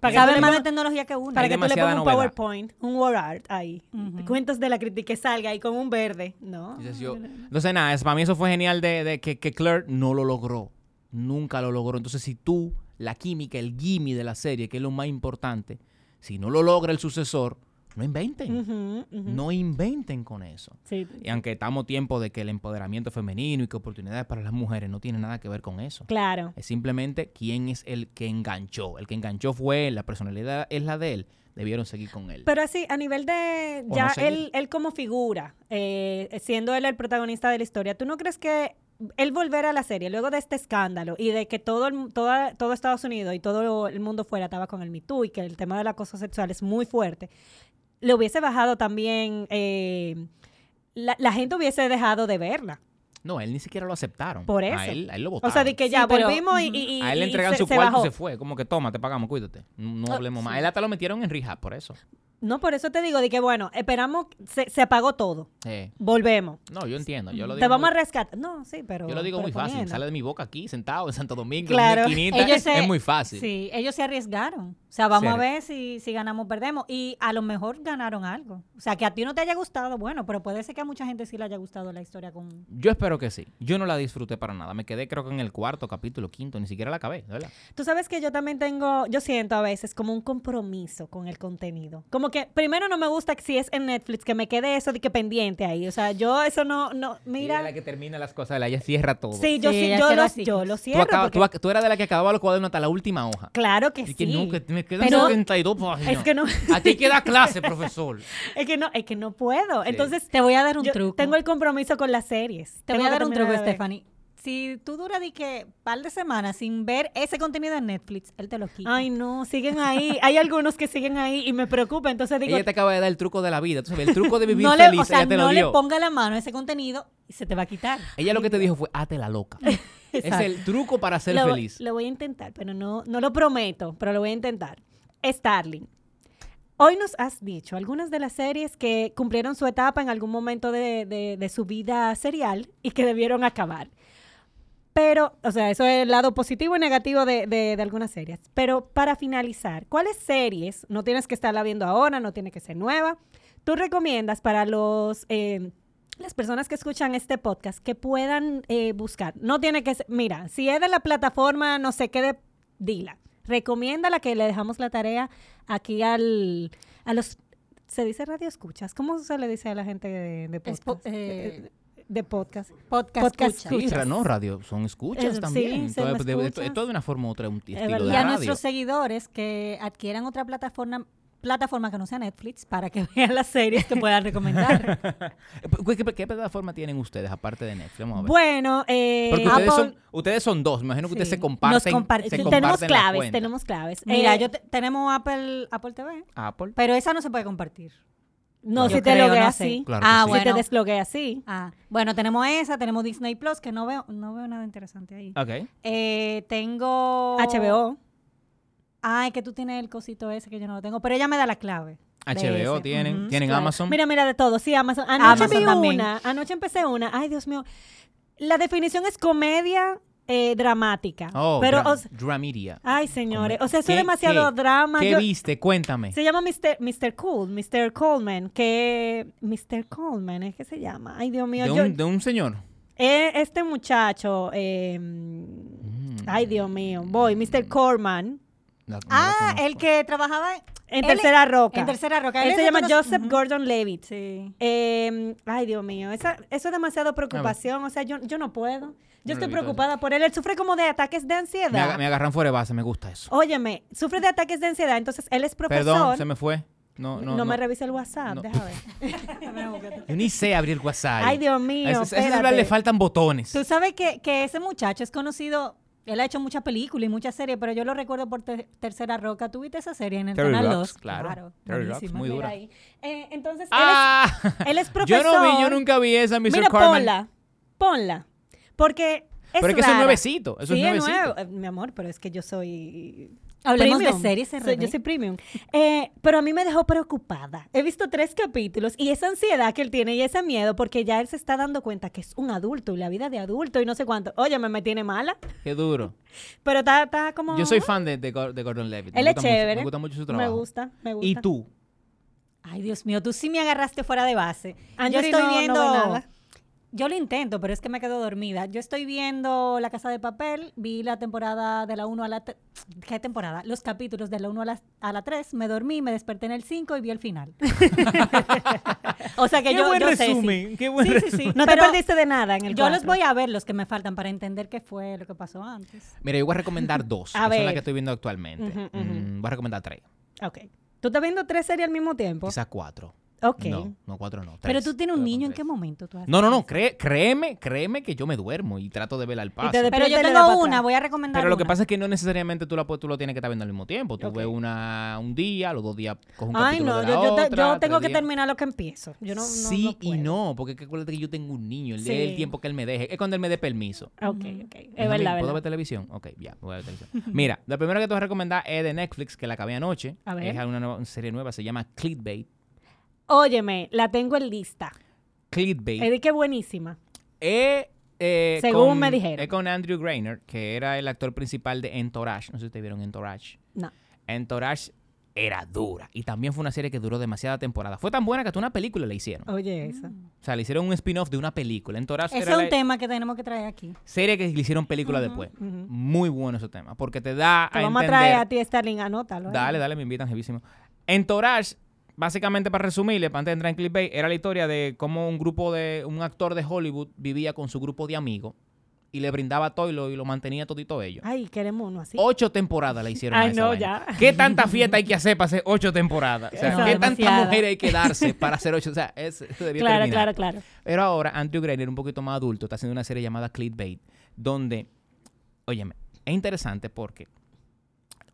Para que Saben tú le más de pongas- tecnología que uno. Para que tú le pongas un novedad. PowerPoint, un Word Art ahí. Cuentos de la crítica que salga ahí con un verde. No. Entonces, yo- entonces, nada, es- para mí eso fue genial de, de que, que Claire no lo logró. Nunca lo logró. Entonces, si tú, la química, el gimme de la serie, que es lo más importante, si no lo logra el sucesor, no inventen. No inventen con eso. Sí. Y aunque estamos tiempo de que el empoderamiento femenino y que oportunidades para las mujeres no tiene nada que ver con eso. Claro. Es simplemente quién es el que enganchó. El que enganchó fue él, la personalidad es la de él. Debieron seguir con él. Pero así, a nivel de ya no él, él como figura, eh, siendo él el protagonista de la historia, ¿tú no crees que él volver a la serie luego de este escándalo y de que todo, el, toda, todo Estados Unidos y todo el mundo fuera estaba con el Me Too y que el tema del acoso sexual es muy fuerte, le hubiese bajado también, eh, la, la gente hubiese dejado de verla? no, él ni siquiera lo aceptaron. Por eso. A él, a él lo O votaron. sea, de que ya volvimos y, ujú. y- y- A él le se- su se cuarto bajó. y se fue. Como que toma, te pagamos, cuídate. No, no Ah, hablemos más. sí. Él hasta lo metieron en rehab por eso. No, por eso te digo, de que bueno, esperamos, se, se apagó todo, Eh, volvemos. no, yo entiendo. Yo lo digo Te vamos muy- a rescatar. No, sí, pero... Yo lo digo muy fácil. poniendo. Sale de mi boca aquí, sentado en Santo Domingo, Claro. en una esquinita. Ellos se- Es muy fácil. Sí, ellos se arriesgaron. O sea, vamos a ver si, si ganamos o perdemos. Y a lo mejor ganaron algo. O sea, que a ti no te haya gustado, bueno, pero puede ser que a mucha gente sí le haya gustado la historia con... Yo espero que sí. Yo no la disfruté para nada. Me quedé creo que en el cuarto capítulo, quinto. Ni siquiera la acabé, ¿verdad? Tú sabes que yo también tengo, yo siento a veces como un compromiso con el contenido. Como que primero no me gusta que si es en Netflix que me quede eso de que pendiente ahí. O sea, yo eso no, no, Mira. mira. la que termina las cosas, ella cierra todo. Sí, yo Sí, sí, ella yo, lo, yo lo Tú, cierro. acabas- porque- tú, eras de la que acababa los cuadernos hasta la última hoja. claro que Y sí. que que me quedan Pero- 72 páginas. Es que no, Aquí queda clase, profesor. es que no, es que no puedo. Entonces, Te voy a dar un yo truco. tengo el compromiso con las series. Te Tengo voy a dar un truco. Stephanie. Si tú duras de que par de semanas sin ver ese contenido en Netflix, él te lo quita. Ay, no, siguen ahí. Hay algunos que siguen ahí y me preocupa. Entonces digo, Ella te acaba de dar el truco de la vida. Tú sabes, el truco de vivir no le, feliz, o sea, ella te no lo le ponga la mano a ese contenido y se te va a quitar. Ella lo que te dijo fue, hazte la loca. es el truco para ser lo, feliz. lo voy a intentar, pero no, no lo prometo, pero lo voy a intentar. Starling. Hoy nos has dicho algunas de las series que cumplieron su etapa en algún momento de, de- de su vida serial y que debieron acabar. Pero, o sea, eso es el lado positivo y negativo de, de- de algunas series. Pero para finalizar, ¿cuáles series, no tienes que estarla viendo ahora, no tiene que ser nueva, tú recomiendas para los... eh, las personas que escuchan este podcast que puedan eh, buscar. No tiene que ser, mira, si es de la plataforma no sé qué de, dila. Recomiéndala que le dejamos la tarea aquí al, a los, se dice radio escuchas. ¿Cómo se le dice a la gente de, podcast? po- eh, De- de podcast. Podcast, Podcast escucha. Sí, no, radio, son escuchas sí, también. son Entonces, de- de- escuchas. Esto de una forma u otra, un estilo verdad. de Y a radio. nuestros seguidores que adquieran otra plataforma plataforma que no sea Netflix para que vean las series que puedan recomendar. ¿Qué, qué- qué plataforma tienen ustedes aparte de Netflix? Vamos a ver. Bueno, eh, Porque ustedes Apple- son, ustedes son dos. Me imagino que ustedes Sí. se comparten. Nos compar- se sí, tenemos comparten la claves, tenemos claves. Mira, Eh, yo te- tenemos Apple Apple TV, Apple. pero esa no se puede compartir. No, Yo si te creo, logueas no sé. así. Claro ah, sí. Si te bueno. deslogueas así. Ah, bueno, tenemos esa, tenemos Disney Plus, que no veo, no veo nada interesante ahí. Ok. Eh, tengo HBO. Ay, que tú tienes el cosito ese que yo no lo tengo, pero ella me da la clave. HBO tienen. Tienen claro. Amazon. Mira, mira, de todo. Sí, Amazon. Anoche Amazon vi también. una. Anoche empecé una. Ay, Dios mío. La definición es comedia eh, dramática. oh, pero, Dra- o sea, Dramidia. ay, señores. O sea, eso ¿Qué- es demasiado qué- drama. ¿Qué Yo- viste? Cuéntame. se llama Mr. Mr. Cool, Mr. Coleman, que... Mr. Coleman, ¿es que se llama? Ay, Dios mío. De yo- un, de un señor. eh, este muchacho... eh, Mm. Ay, Dios mío. Voy, Mr. Corman. La- no la Ah, el que trabajaba En Él- Tercera Roca. en Tercera Roca. Él es se llama Joseph. Gordon-Levitt. Sí. Eh, ay, Dios mío, esa- eso es demasiado preocupación. O sea, yo, yo no puedo. Yo estoy preocupada por él. Él sufre como de ataques de ansiedad. Me, agarran fuera de base, me gusta eso. Óyeme, sufre de ataques de ansiedad, entonces él es profesor. Perdón, se me fue. No, no, no, me revise el WhatsApp, déjame ver. Yo ni sé abrir el WhatsApp. Ay, Dios mío. A ese, le faltan botones. Tú sabes que, que ese muchacho es conocido él ha hecho muchas películas y muchas series, pero yo lo recuerdo por Tercera Roca. ¿Tuviste esa serie en el canal 2? Claro. claro muy dura. Eh, entonces, ah, él, es, profesor. Yo no vi, yo nunca vi esa, Mr. Mira, ponla, ponla. Porque es Pero es que es nuevecito. Eso sí, es nuevecito. nuevo. Eh, mi amor, pero es que yo soy Hablemos de series Yo soy premium. Eh, pero a mí me dejó preocupada. He visto tres capítulos y esa ansiedad que él tiene y ese miedo porque ya él se está dando cuenta que es un adulto y la vida de adulto y no sé cuánto. Oye, me, me tiene mala. Qué duro. Pero está, está como... Yo soy fan de, de, Gordon Levitt. Él es chévere. me gusta mucho su trabajo. Me gusta, me gusta. ¿Y tú? Ay, Dios mío, tú sí me agarraste fuera de base. yo estoy viendo... Yo lo intento, pero es que me quedo dormida. Yo estoy viendo La Casa de Papel, vi la temporada de la 1 a la... ¿Qué temporada? Los capítulos de la 1 a la, a la 3, me dormí, me desperté en el 5 y vi el final. o sea que qué yo, buen yo resumen, sé, Qué buen sí, sí, sí. No te perdiste de nada en el Yo los voy a ver, los que me faltan, para entender qué fue lo que pasó antes. Mira, yo voy a recomendar dos, a que son las que estoy viendo actualmente. Mm, voy a recomendar tres. Ok. ¿Tú estás viendo tres series al mismo tiempo? Quizás cuatro. Ok. No, no cuatro no. Pero tú tienes un niño, ¿en qué momento tú haces No, no, no, créeme, créeme que yo me duermo y trato de ver al paso. Pero yo tengo una, voy a recomendar Pero lo que pasa es que no necesariamente tú, la, tú lo tienes que estar viendo al mismo tiempo. Tú ves una un día, los dos días coges un Ay, no, yo, yo, tengo que terminar lo que empiezo. Yo no, sí y no, porque acuérdate que yo tengo un niño, el, el tiempo que él me deje, es cuando él me dé permiso. Ok, ok. Es verdad, ¿Puedo ver televisión? Ok, ya, voy a ver televisión. Mira, la primera que te voy a recomendar es de Netflix, que la acabé anoche. A ver. Es una serie nueva, se llama Clickbait. Óyeme, la tengo en lista. Clickbait. Es de que buenísima. Eh, eh, Según me dijeron. Es con Andrew Grainer, que era el actor principal de Entourage. No sé si ustedes vieron Entourage. No. Entourage era dura. Y también fue una serie que duró demasiada temporada. Fue tan buena que hasta una película le hicieron. Oye, esa. O sea, le hicieron un spin-off de una película. Entourage Ese es un tema que tenemos que traer aquí. Serie que le hicieron película después. Muy bueno ese tema. Porque te da te vamos a traer a ti, Starling, anótalo. ¿eh? Dale, dale, me invitan, jevísimo. Entourage básicamente para resumirle, para entrar en Clickbait, era la historia de cómo un grupo de, un actor de Hollywood vivía con su grupo de amigos y le brindaba todo y lo, mantenía todito ellos. Ay, queremos uno así. Ocho temporadas la hicieron. Ay, no, ya. ¿Qué tanta fiesta hay que hacer para hacer ocho temporadas? O sea, ¿qué tanta mujer hay que darse para hacer ocho? O sea, es, eso debería Claro, claro, claro. Pero ahora Andrew Grainer, un poquito más adulto, está haciendo una serie llamada Clickbait, donde, óyeme, es interesante porque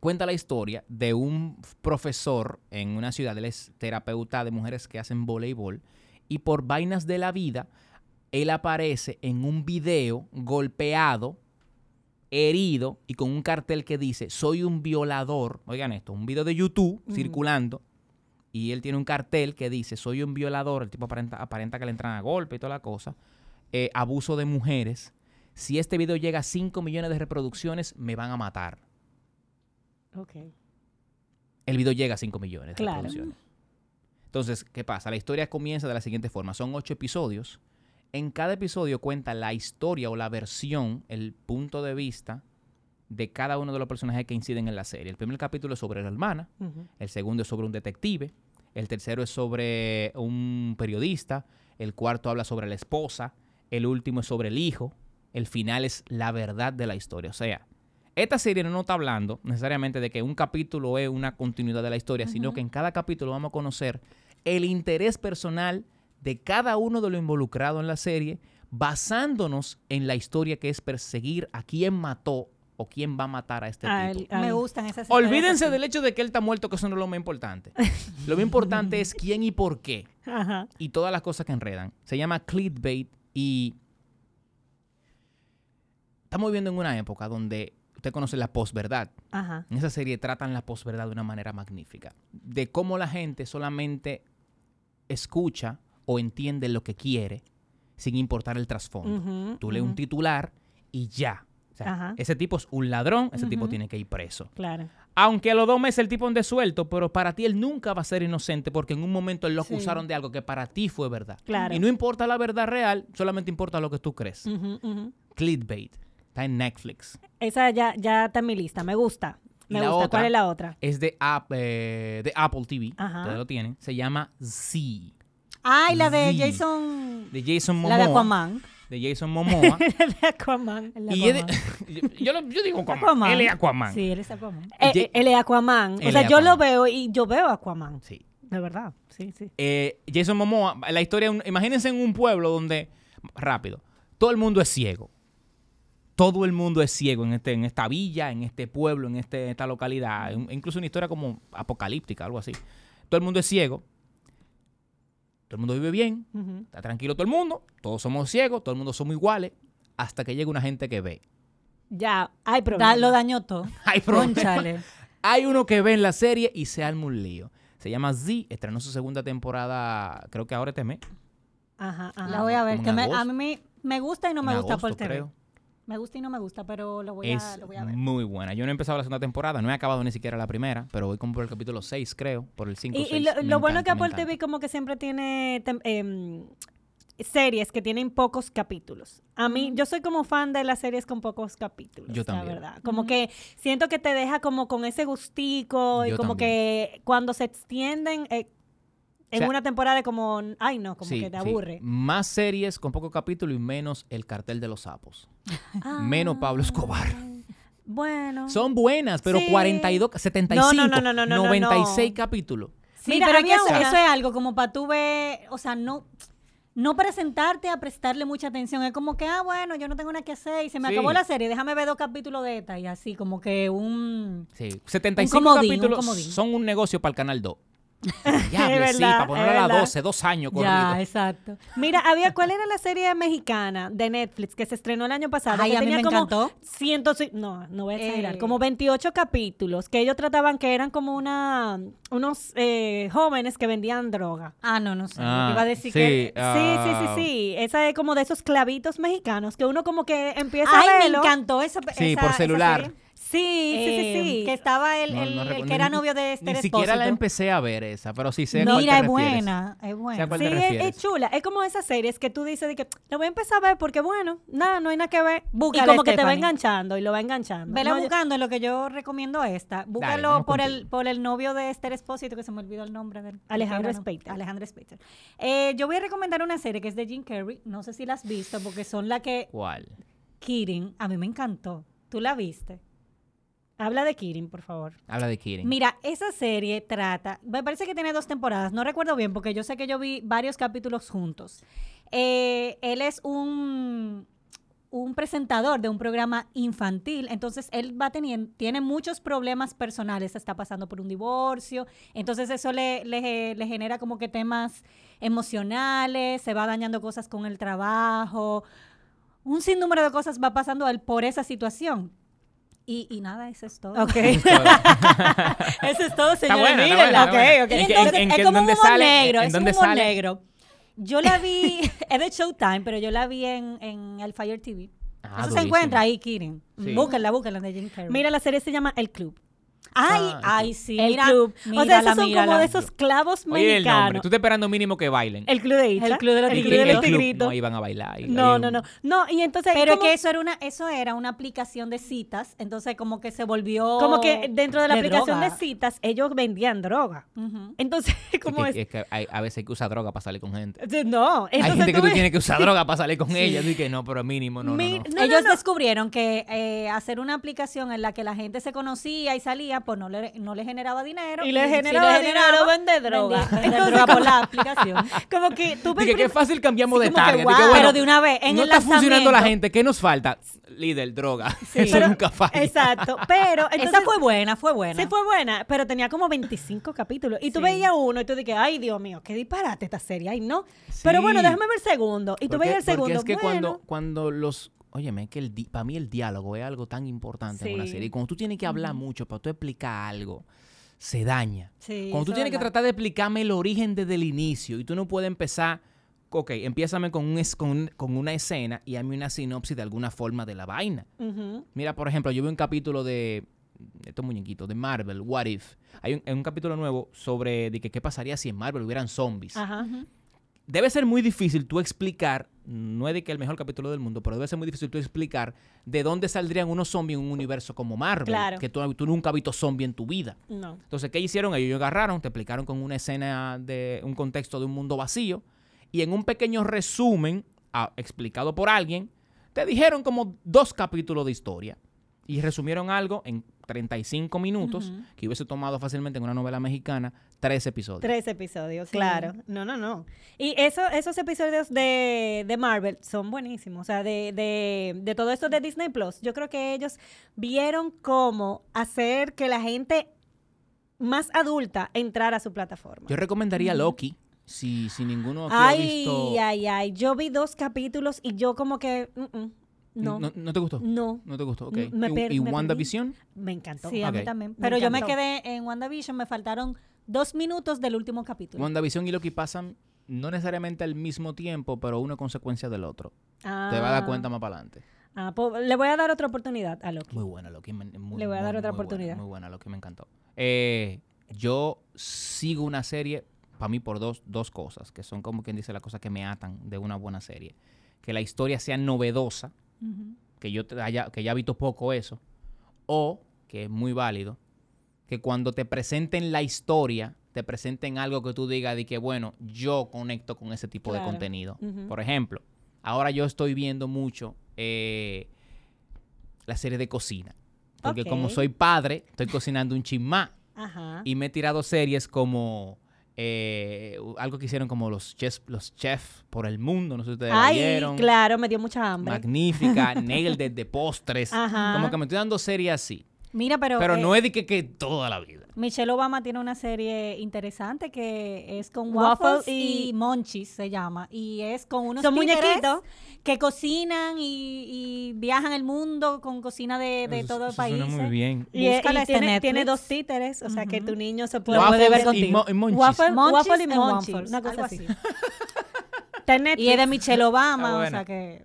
cuenta la historia de un profesor en una ciudad, él es terapeuta de mujeres que hacen voleibol, y por vainas de la vida, él aparece en un video golpeado, herido y con un cartel que dice, soy un violador. Oigan esto, un video de YouTube circulando. Y él tiene un cartel que dice, soy un violador. El tipo aparenta, que le entran a golpe y toda la cosa. Eh, abuso de mujeres. Si este video llega a 5 millones de reproducciones, me van a matar. Ok. El video llega a 5 millones de reproducciones. Entonces, ¿qué pasa? La historia comienza de la siguiente forma. Son ocho episodios. En cada episodio cuenta la historia o la versión, el punto de vista de cada uno de los personajes que inciden en la serie. El primer capítulo es sobre la hermana, el segundo es sobre un detective, el tercero es sobre un periodista, el cuarto habla sobre la esposa, el último es sobre el hijo, el final es la verdad de la historia. O sea, esta serie no está hablando necesariamente de que un capítulo es una continuidad de la historia, sino que en cada capítulo vamos a conocer el interés personal de cada uno de los involucrados en la serie, basándonos en la historia que es perseguir a quién mató o quién va a matar a este tipo. Me gustan esas Olvídense del hecho de que él está muerto, que eso no es lo más importante. lo más importante es quién y por qué. Y todas las cosas que enredan. Se llama clickbait y estamos viviendo en una época donde usted conoce la posverdad. En esa serie tratan la posverdad de una manera magnífica. De cómo la gente solamente escucha o entiende lo que quiere sin importar el trasfondo. Tú lees un titular y ya. ese tipo es un ladrón, ese tipo tiene que ir preso. Claro. Aunque a los dos meses el tipo ande suelto, pero para ti él nunca va a ser inocente porque en un momento él lo acusaron de algo que para ti fue verdad. Claro. Y no importa la verdad real, solamente importa lo que tú crees. Clickbait. Está en Netflix. Esa ya, ya está en mi lista. Me gusta. Me gusta. ¿Cuál es la otra? Es de, eh, de Apple TV. Ustedes lo tienen. Se llama Z. Ay, la de Jason. De Jason Momoa. La de Aquaman. de Jason Momoa. de Aquaman. Y de, yo, yo, digo Aquaman. Él es Aquaman. Sí, él es Aquaman. Eh, él es Aquaman. o sea, yo lo veo y yo veo Aquaman. Sí. De verdad, sí, sí. Eh, Jason Momoa, la historia, imagínense en un pueblo donde, rápido, todo el mundo es ciego. Todo el mundo es ciego en, este, en esta villa, en este pueblo, en este, esta localidad. Incluso una historia como apocalíptica, algo así. Todo el mundo es ciego. Todo el mundo vive bien. Está tranquilo todo el mundo. Todos somos ciegos. Todo el mundo somos iguales. Hasta que llega una gente que ve. Ya, hay problemas. lo dañó todo. hay problemas. hay uno que ve en la serie y se arma un lío. Se llama Z, estrenó su segunda temporada, creo que ahora este mes. Ajá, ajá. La voy a ver, que a mí me gusta y no me gusta por TV. Me gusta y no me gusta, pero lo voy, a, lo voy a ver. muy buena. Yo no he empezado la segunda temporada, no he acabado ni siquiera la primera, pero voy como por el capítulo 6, creo, por el 5 Y, 6. y lo, bueno que Apple TV como que siempre tiene eh, series que tienen pocos capítulos. A mí, yo soy como fan de las series con pocos capítulos. Yo también. La verdad. Como que siento que te deja como con ese gustico y como que cuando se extienden... Eh, en una temporada como, ay no, como que te aburre. Más series con pocos capítulos y menos El cartel de los sapos. menos Pablo Escobar. Bueno. Son buenas, pero 42, 75, no, no, no, 96 capítulos. Sí, Mira, pero eso, eso, es algo como para tú ver, o sea, no no presentarte a prestarle mucha atención. Es como que, ah, bueno, yo no tengo nada que hacer y se me acabó la serie, déjame ver dos capítulos de esta y así, como que un. Sí, 75 capítulos son un negocio para el canal 2. Diable, sí, para ponerla a las 12, dos años corrido. Ya, exacto. Mira, había, ¿cuál era la serie mexicana de Netflix que se estrenó el año pasado? Ay, a mí me encantó. Ciento, no, no voy a exagerar, eh. como 28 capítulos que ellos trataban que eran como una unos eh, jóvenes que vendían droga. Ah, no, no sé. Ah, iba a decir que... sí, sí, sí, ah. sí. Esa es como de esos clavitos mexicanos que uno como que empieza a verlo. Ay, me encantó esa Sí, por celular. Sí, sí, sí, sí. Em, que estaba el, el, que era novio de Esther Ni siquiera la empecé a ver esa, pero sí sé no, Mira, es buena, es buena. Sí, es, chula. Es como esas series que tú dices de que lo voy a empezar a ver porque, bueno, nada, no hay nada que ver. Búscalo, y como que te va enganchando y lo va enganchando. Vela buscando, lo que yo recomiendo esta. Búscalo por el por el novio de Esther Espósito, que se me olvidó el nombre del Alejandro Spater. Alejandro Spater. Eh, yo voy a recomendar una serie que es de Jim Carrey. No sé si la has visto porque son la que... ¿Cuál? Kidding. A mí me encantó. ¿Tú la viste? Habla de Kirin, por favor. Habla de Kirin. Mira, esa serie trata, me parece que tiene dos temporadas, no recuerdo bien porque yo sé que yo vi varios capítulos juntos. Eh, él es un, un presentador de un programa infantil, entonces él va teniendo, tiene muchos problemas personales, está pasando por un divorcio, entonces eso le, le, le genera como que temas emocionales, se va dañando cosas con el trabajo, un sinnúmero de cosas va pasando él por esa situación. Y, y, nada, eso es todo. Ok. eso es todo, señora. Mírenla. Ok, ok. Entonces, es como un humor negro, es un humor negro. Yo la vi, es de Showtime, pero yo la vi en, en el Fire TV. Ah, eso se encuentra ahí, Kirin. Sí. Búsquenla, búsquenla de Jim Carrey. Mira, la serie se llama El Club. Ay, ah, ay, sí. El club. o sea, esos son como de esos clavos Oye, mexicanos. El nombre. Tú estás esperando mínimo que bailen. El club de Icha. El club de los tigritos. No, iban a bailar. no, no, no. No, y entonces... Pero que eso era una eso era una aplicación de citas, entonces como que se volvió... Como que dentro de la aplicación de citas, ellos vendían droga. Entonces, como es... Que, es que hay, a veces hay que usar droga para salir con gente. No. Hay gente que tú tienes que usar droga para salir con ella. Así que no, pero mínimo, no, no, Ellos descubrieron que eh, hacer una aplicación en la que la gente se conocía y salía, pues no le, no le generaba dinero. Y le generaba, dinero vender droga. droga por la aplicación. como que tú Dije, qué fácil cambiamos de target. pero de una vez, en no está funcionando la gente. ¿Qué nos falta? Líder, droga. Eso nunca falla. Exacto. Pero Esa fue buena, fue buena. Sí, fue buena, pero tenía como 25 capítulos. Y tú veías uno y tú dices, ay, Dios mío, qué disparate esta serie. Ay, no. Pero bueno, déjame ver el segundo. Y tú veías el segundo. Porque es que cuando, cuando los Óyeme, que el para mí el diálogo es algo tan importante en una serie. Y cuando tú tienes que hablar mucho para tú explicar algo, se daña. cuando tú tienes que tratar de explicarme el origen desde el inicio y tú no puedes empezar, ok, empiézame con, un, con, con, una escena y hazme una sinopsis de alguna forma de la vaina. Mira, por ejemplo, yo vi un capítulo de estos muñequitos de Marvel, What If. Hay un, un capítulo nuevo sobre de que qué pasaría si en Marvel hubieran zombies. Ajá debe ser muy difícil tú explicar, no es de que el mejor capítulo del mundo, pero debe ser muy difícil tú explicar de dónde saldrían unos zombies en un universo como Marvel, que tú, nunca has visto zombie en tu vida. No. Entonces, ¿qué hicieron? Ellos agarraron, te explicaron con una escena de un contexto de un mundo vacío y en un pequeño resumen ah, explicado por alguien, te dijeron como dos capítulos de historia y resumieron algo en 35 minutos que hubiese tomado fácilmente en una novela mexicana tres episodios. Tres episodios, claro. No, no, no. Y eso, esos episodios de, de Marvel son buenísimos. O sea, de, de, de, todo esto de Disney Plus, yo creo que ellos vieron cómo hacer que la gente más adulta entrara a su plataforma. Yo recomendaría Loki. Si, si ninguno aquí ay, ha visto... Ay, ay, ay. Yo vi dos capítulos y yo como que... Mm, mm. No. no. te gustó? No. ¿No te gustó? Ok. ¿Y, WandaVision? Me encantó. Sí, a mí también. Pero yo me quedé en WandaVision, me faltaron dos minutos del último capítulo. WandaVision y Loki pasan no necesariamente al mismo tiempo, pero una consecuencia del otro. Te vas a dar ah. cuenta más para adelante. Ah, pues, le voy a dar otra oportunidad a Loki. Muy buena, Loki. le voy a dar otra oportunidad. muy buena, Loki, me encantó. Eh, yo sigo una serie, para mí, por dos, dos cosas, que son como quien dice las cosas que me atan de una buena serie. Que la historia sea novedosa, que yo haya, que ya visto poco eso, o, que es muy válido, que cuando te presenten la historia, te presenten algo que tú digas de que, bueno, yo conecto con ese tipo de contenido. Por ejemplo, ahora yo estoy viendo mucho eh, la serie de cocina. Porque como soy padre, estoy cocinando un chismá. Y me he tirado series como eh, algo que hicieron como los chefs los por el mundo, no sé si ustedes Ay, vieron. claro, me dio mucha hambre. Magnífica, nail de, postres. Como que me estoy dando series así. Mira, pero... Pero no eh, es de que, que, toda la vida. Michelle Obama tiene una serie interesante que es con Waffles, y, Monchis, se llama. Y es con unos Son muñequitos que cocinan y, viajan el mundo con cocina de, todo el país. muy bien. Y, tiene, tiene, dos títeres, o sea que tu niño se puede, ver contigo. Y, Waffle, Waffle, y Monchis, una cosa así. y es de Michelle Obama, o sea que...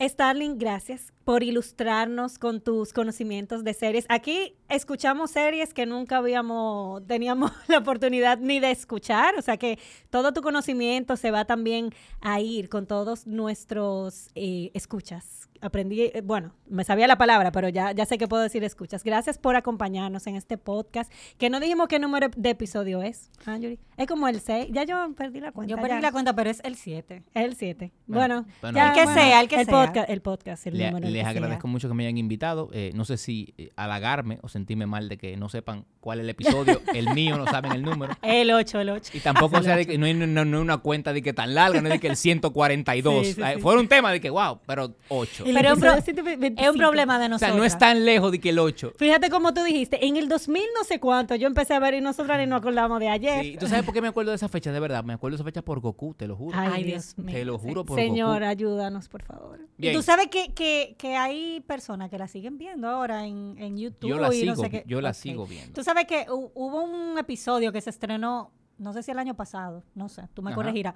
Starling, gracias por ilustrarnos con tus conocimientos de series. Aquí escuchamos series que nunca habíamos, teníamos la oportunidad ni de escuchar, o sea que todo tu conocimiento se va también a ir con todos nuestros eh, escuchas. Aprendí, eh, bueno, me sabía la palabra, pero ya, ya sé que puedo decir escuchas. Gracias por acompañarnos en este podcast, que no dijimos qué número de episodio es, ¿ah, Es como el 6, ya yo perdí la cuenta. Yo perdí la cuenta, pero es el 7. El 7. Bueno, ya, el que sea, el que el sea. Podcast, el podcast, el número les agradezco mucho que me hayan invitado. Eh, no sé si eh, halagarme o sentirme mal de que no sepan cuál es el episodio. el mío no saben el número. El 8, el 8. Y tampoco sea de que no hay una cuenta de que tan larga, no es de que el 142. Sí, eh, Fue un tema de que, wow, pero 8. Pero es un problema de nosotros. O sea, no es tan lejos de que el 8. Fíjate como tú dijiste, en el 2000 no sé cuánto, yo empecé a ver y nosotros ni nos acordamos de ayer. Sí, ¿tú sabes por qué me acuerdo de esa fecha? De verdad, me acuerdo de esa fecha por Goku, te lo juro. Ay, Dios mío. Te lo juro por Señor, ayúdanos, por favor. Y tú sabes que, que, que hay personas que la siguen viendo ahora en, en YouTube. Yo la, sigo, yo la sigo viendo. Tú sabes que hubo un episodio que se estrenó, no sé si el año pasado, no sé, tú me corregirás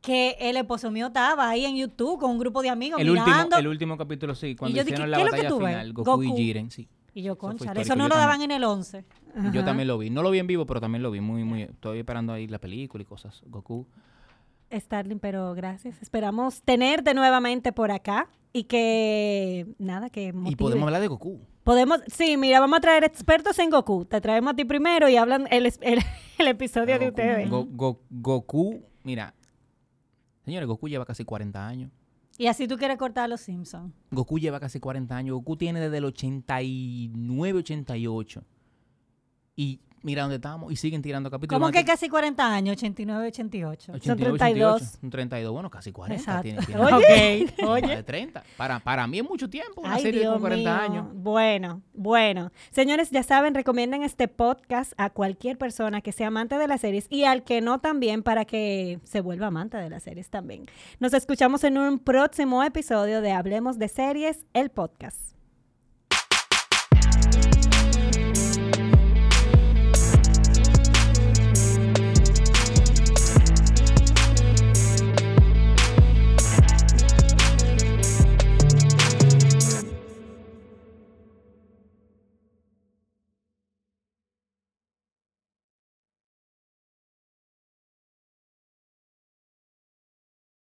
que el esposo mío estaba ahí en YouTube con un grupo de amigos el mirando. Último, el último capítulo, sí, cuando hicieron la batalla final, Goku, y Jiren, sí. Y yo, concha, eso, no lo daban en el 11. Yo también lo vi. No lo vi en vivo, pero también lo vi. Muy, muy. Estoy esperando ahí la película y cosas. Goku. Starling, pero gracias. Esperamos tenerte nuevamente por acá y que nada, que Y podemos hablar de Goku. Podemos, sí, mira, vamos a traer expertos en Goku. Te traemos a ti primero y hablan el, el, episodio de ustedes. Goku, mira, señores, Goku lleva casi 40 años. Y así tú quieres cortar a los Simpsons. Goku lleva casi 40 años. Goku tiene desde el 89, 88. Y mira dónde estamos y siguen tirando capítulos. ¿Cómo que casi 40 años? 89, 88. 88 Son 32. 32, bueno, casi 40. Tiene, tiene oye, oye. 30. Para, para mí es mucho tiempo, una serie de 40 años. Bueno, bueno. Señores, ya saben, recomienden este podcast a cualquier persona que sea amante de las series y al que no también para que se vuelva amante de las series también. Nos escuchamos en un próximo episodio de Hablemos de Series, el podcast.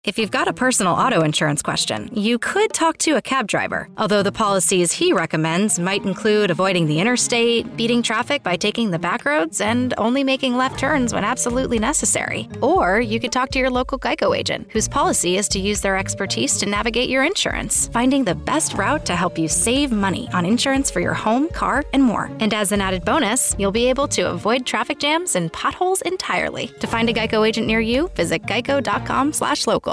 If you've got a personal auto insurance question, you could talk to a cab driver, although the policies he recommends might include avoiding the interstate, beating traffic by taking the back roads, and only making left turns when absolutely necessary. Or you could talk to your local Geico agent, whose policy is to use their expertise to navigate your insurance, finding the best route to help you save money on insurance for your home, car, and more. And as an added bonus, you'll be able to avoid traffic jams and potholes entirely. To find a Geico agent near you, visit geico.com/local.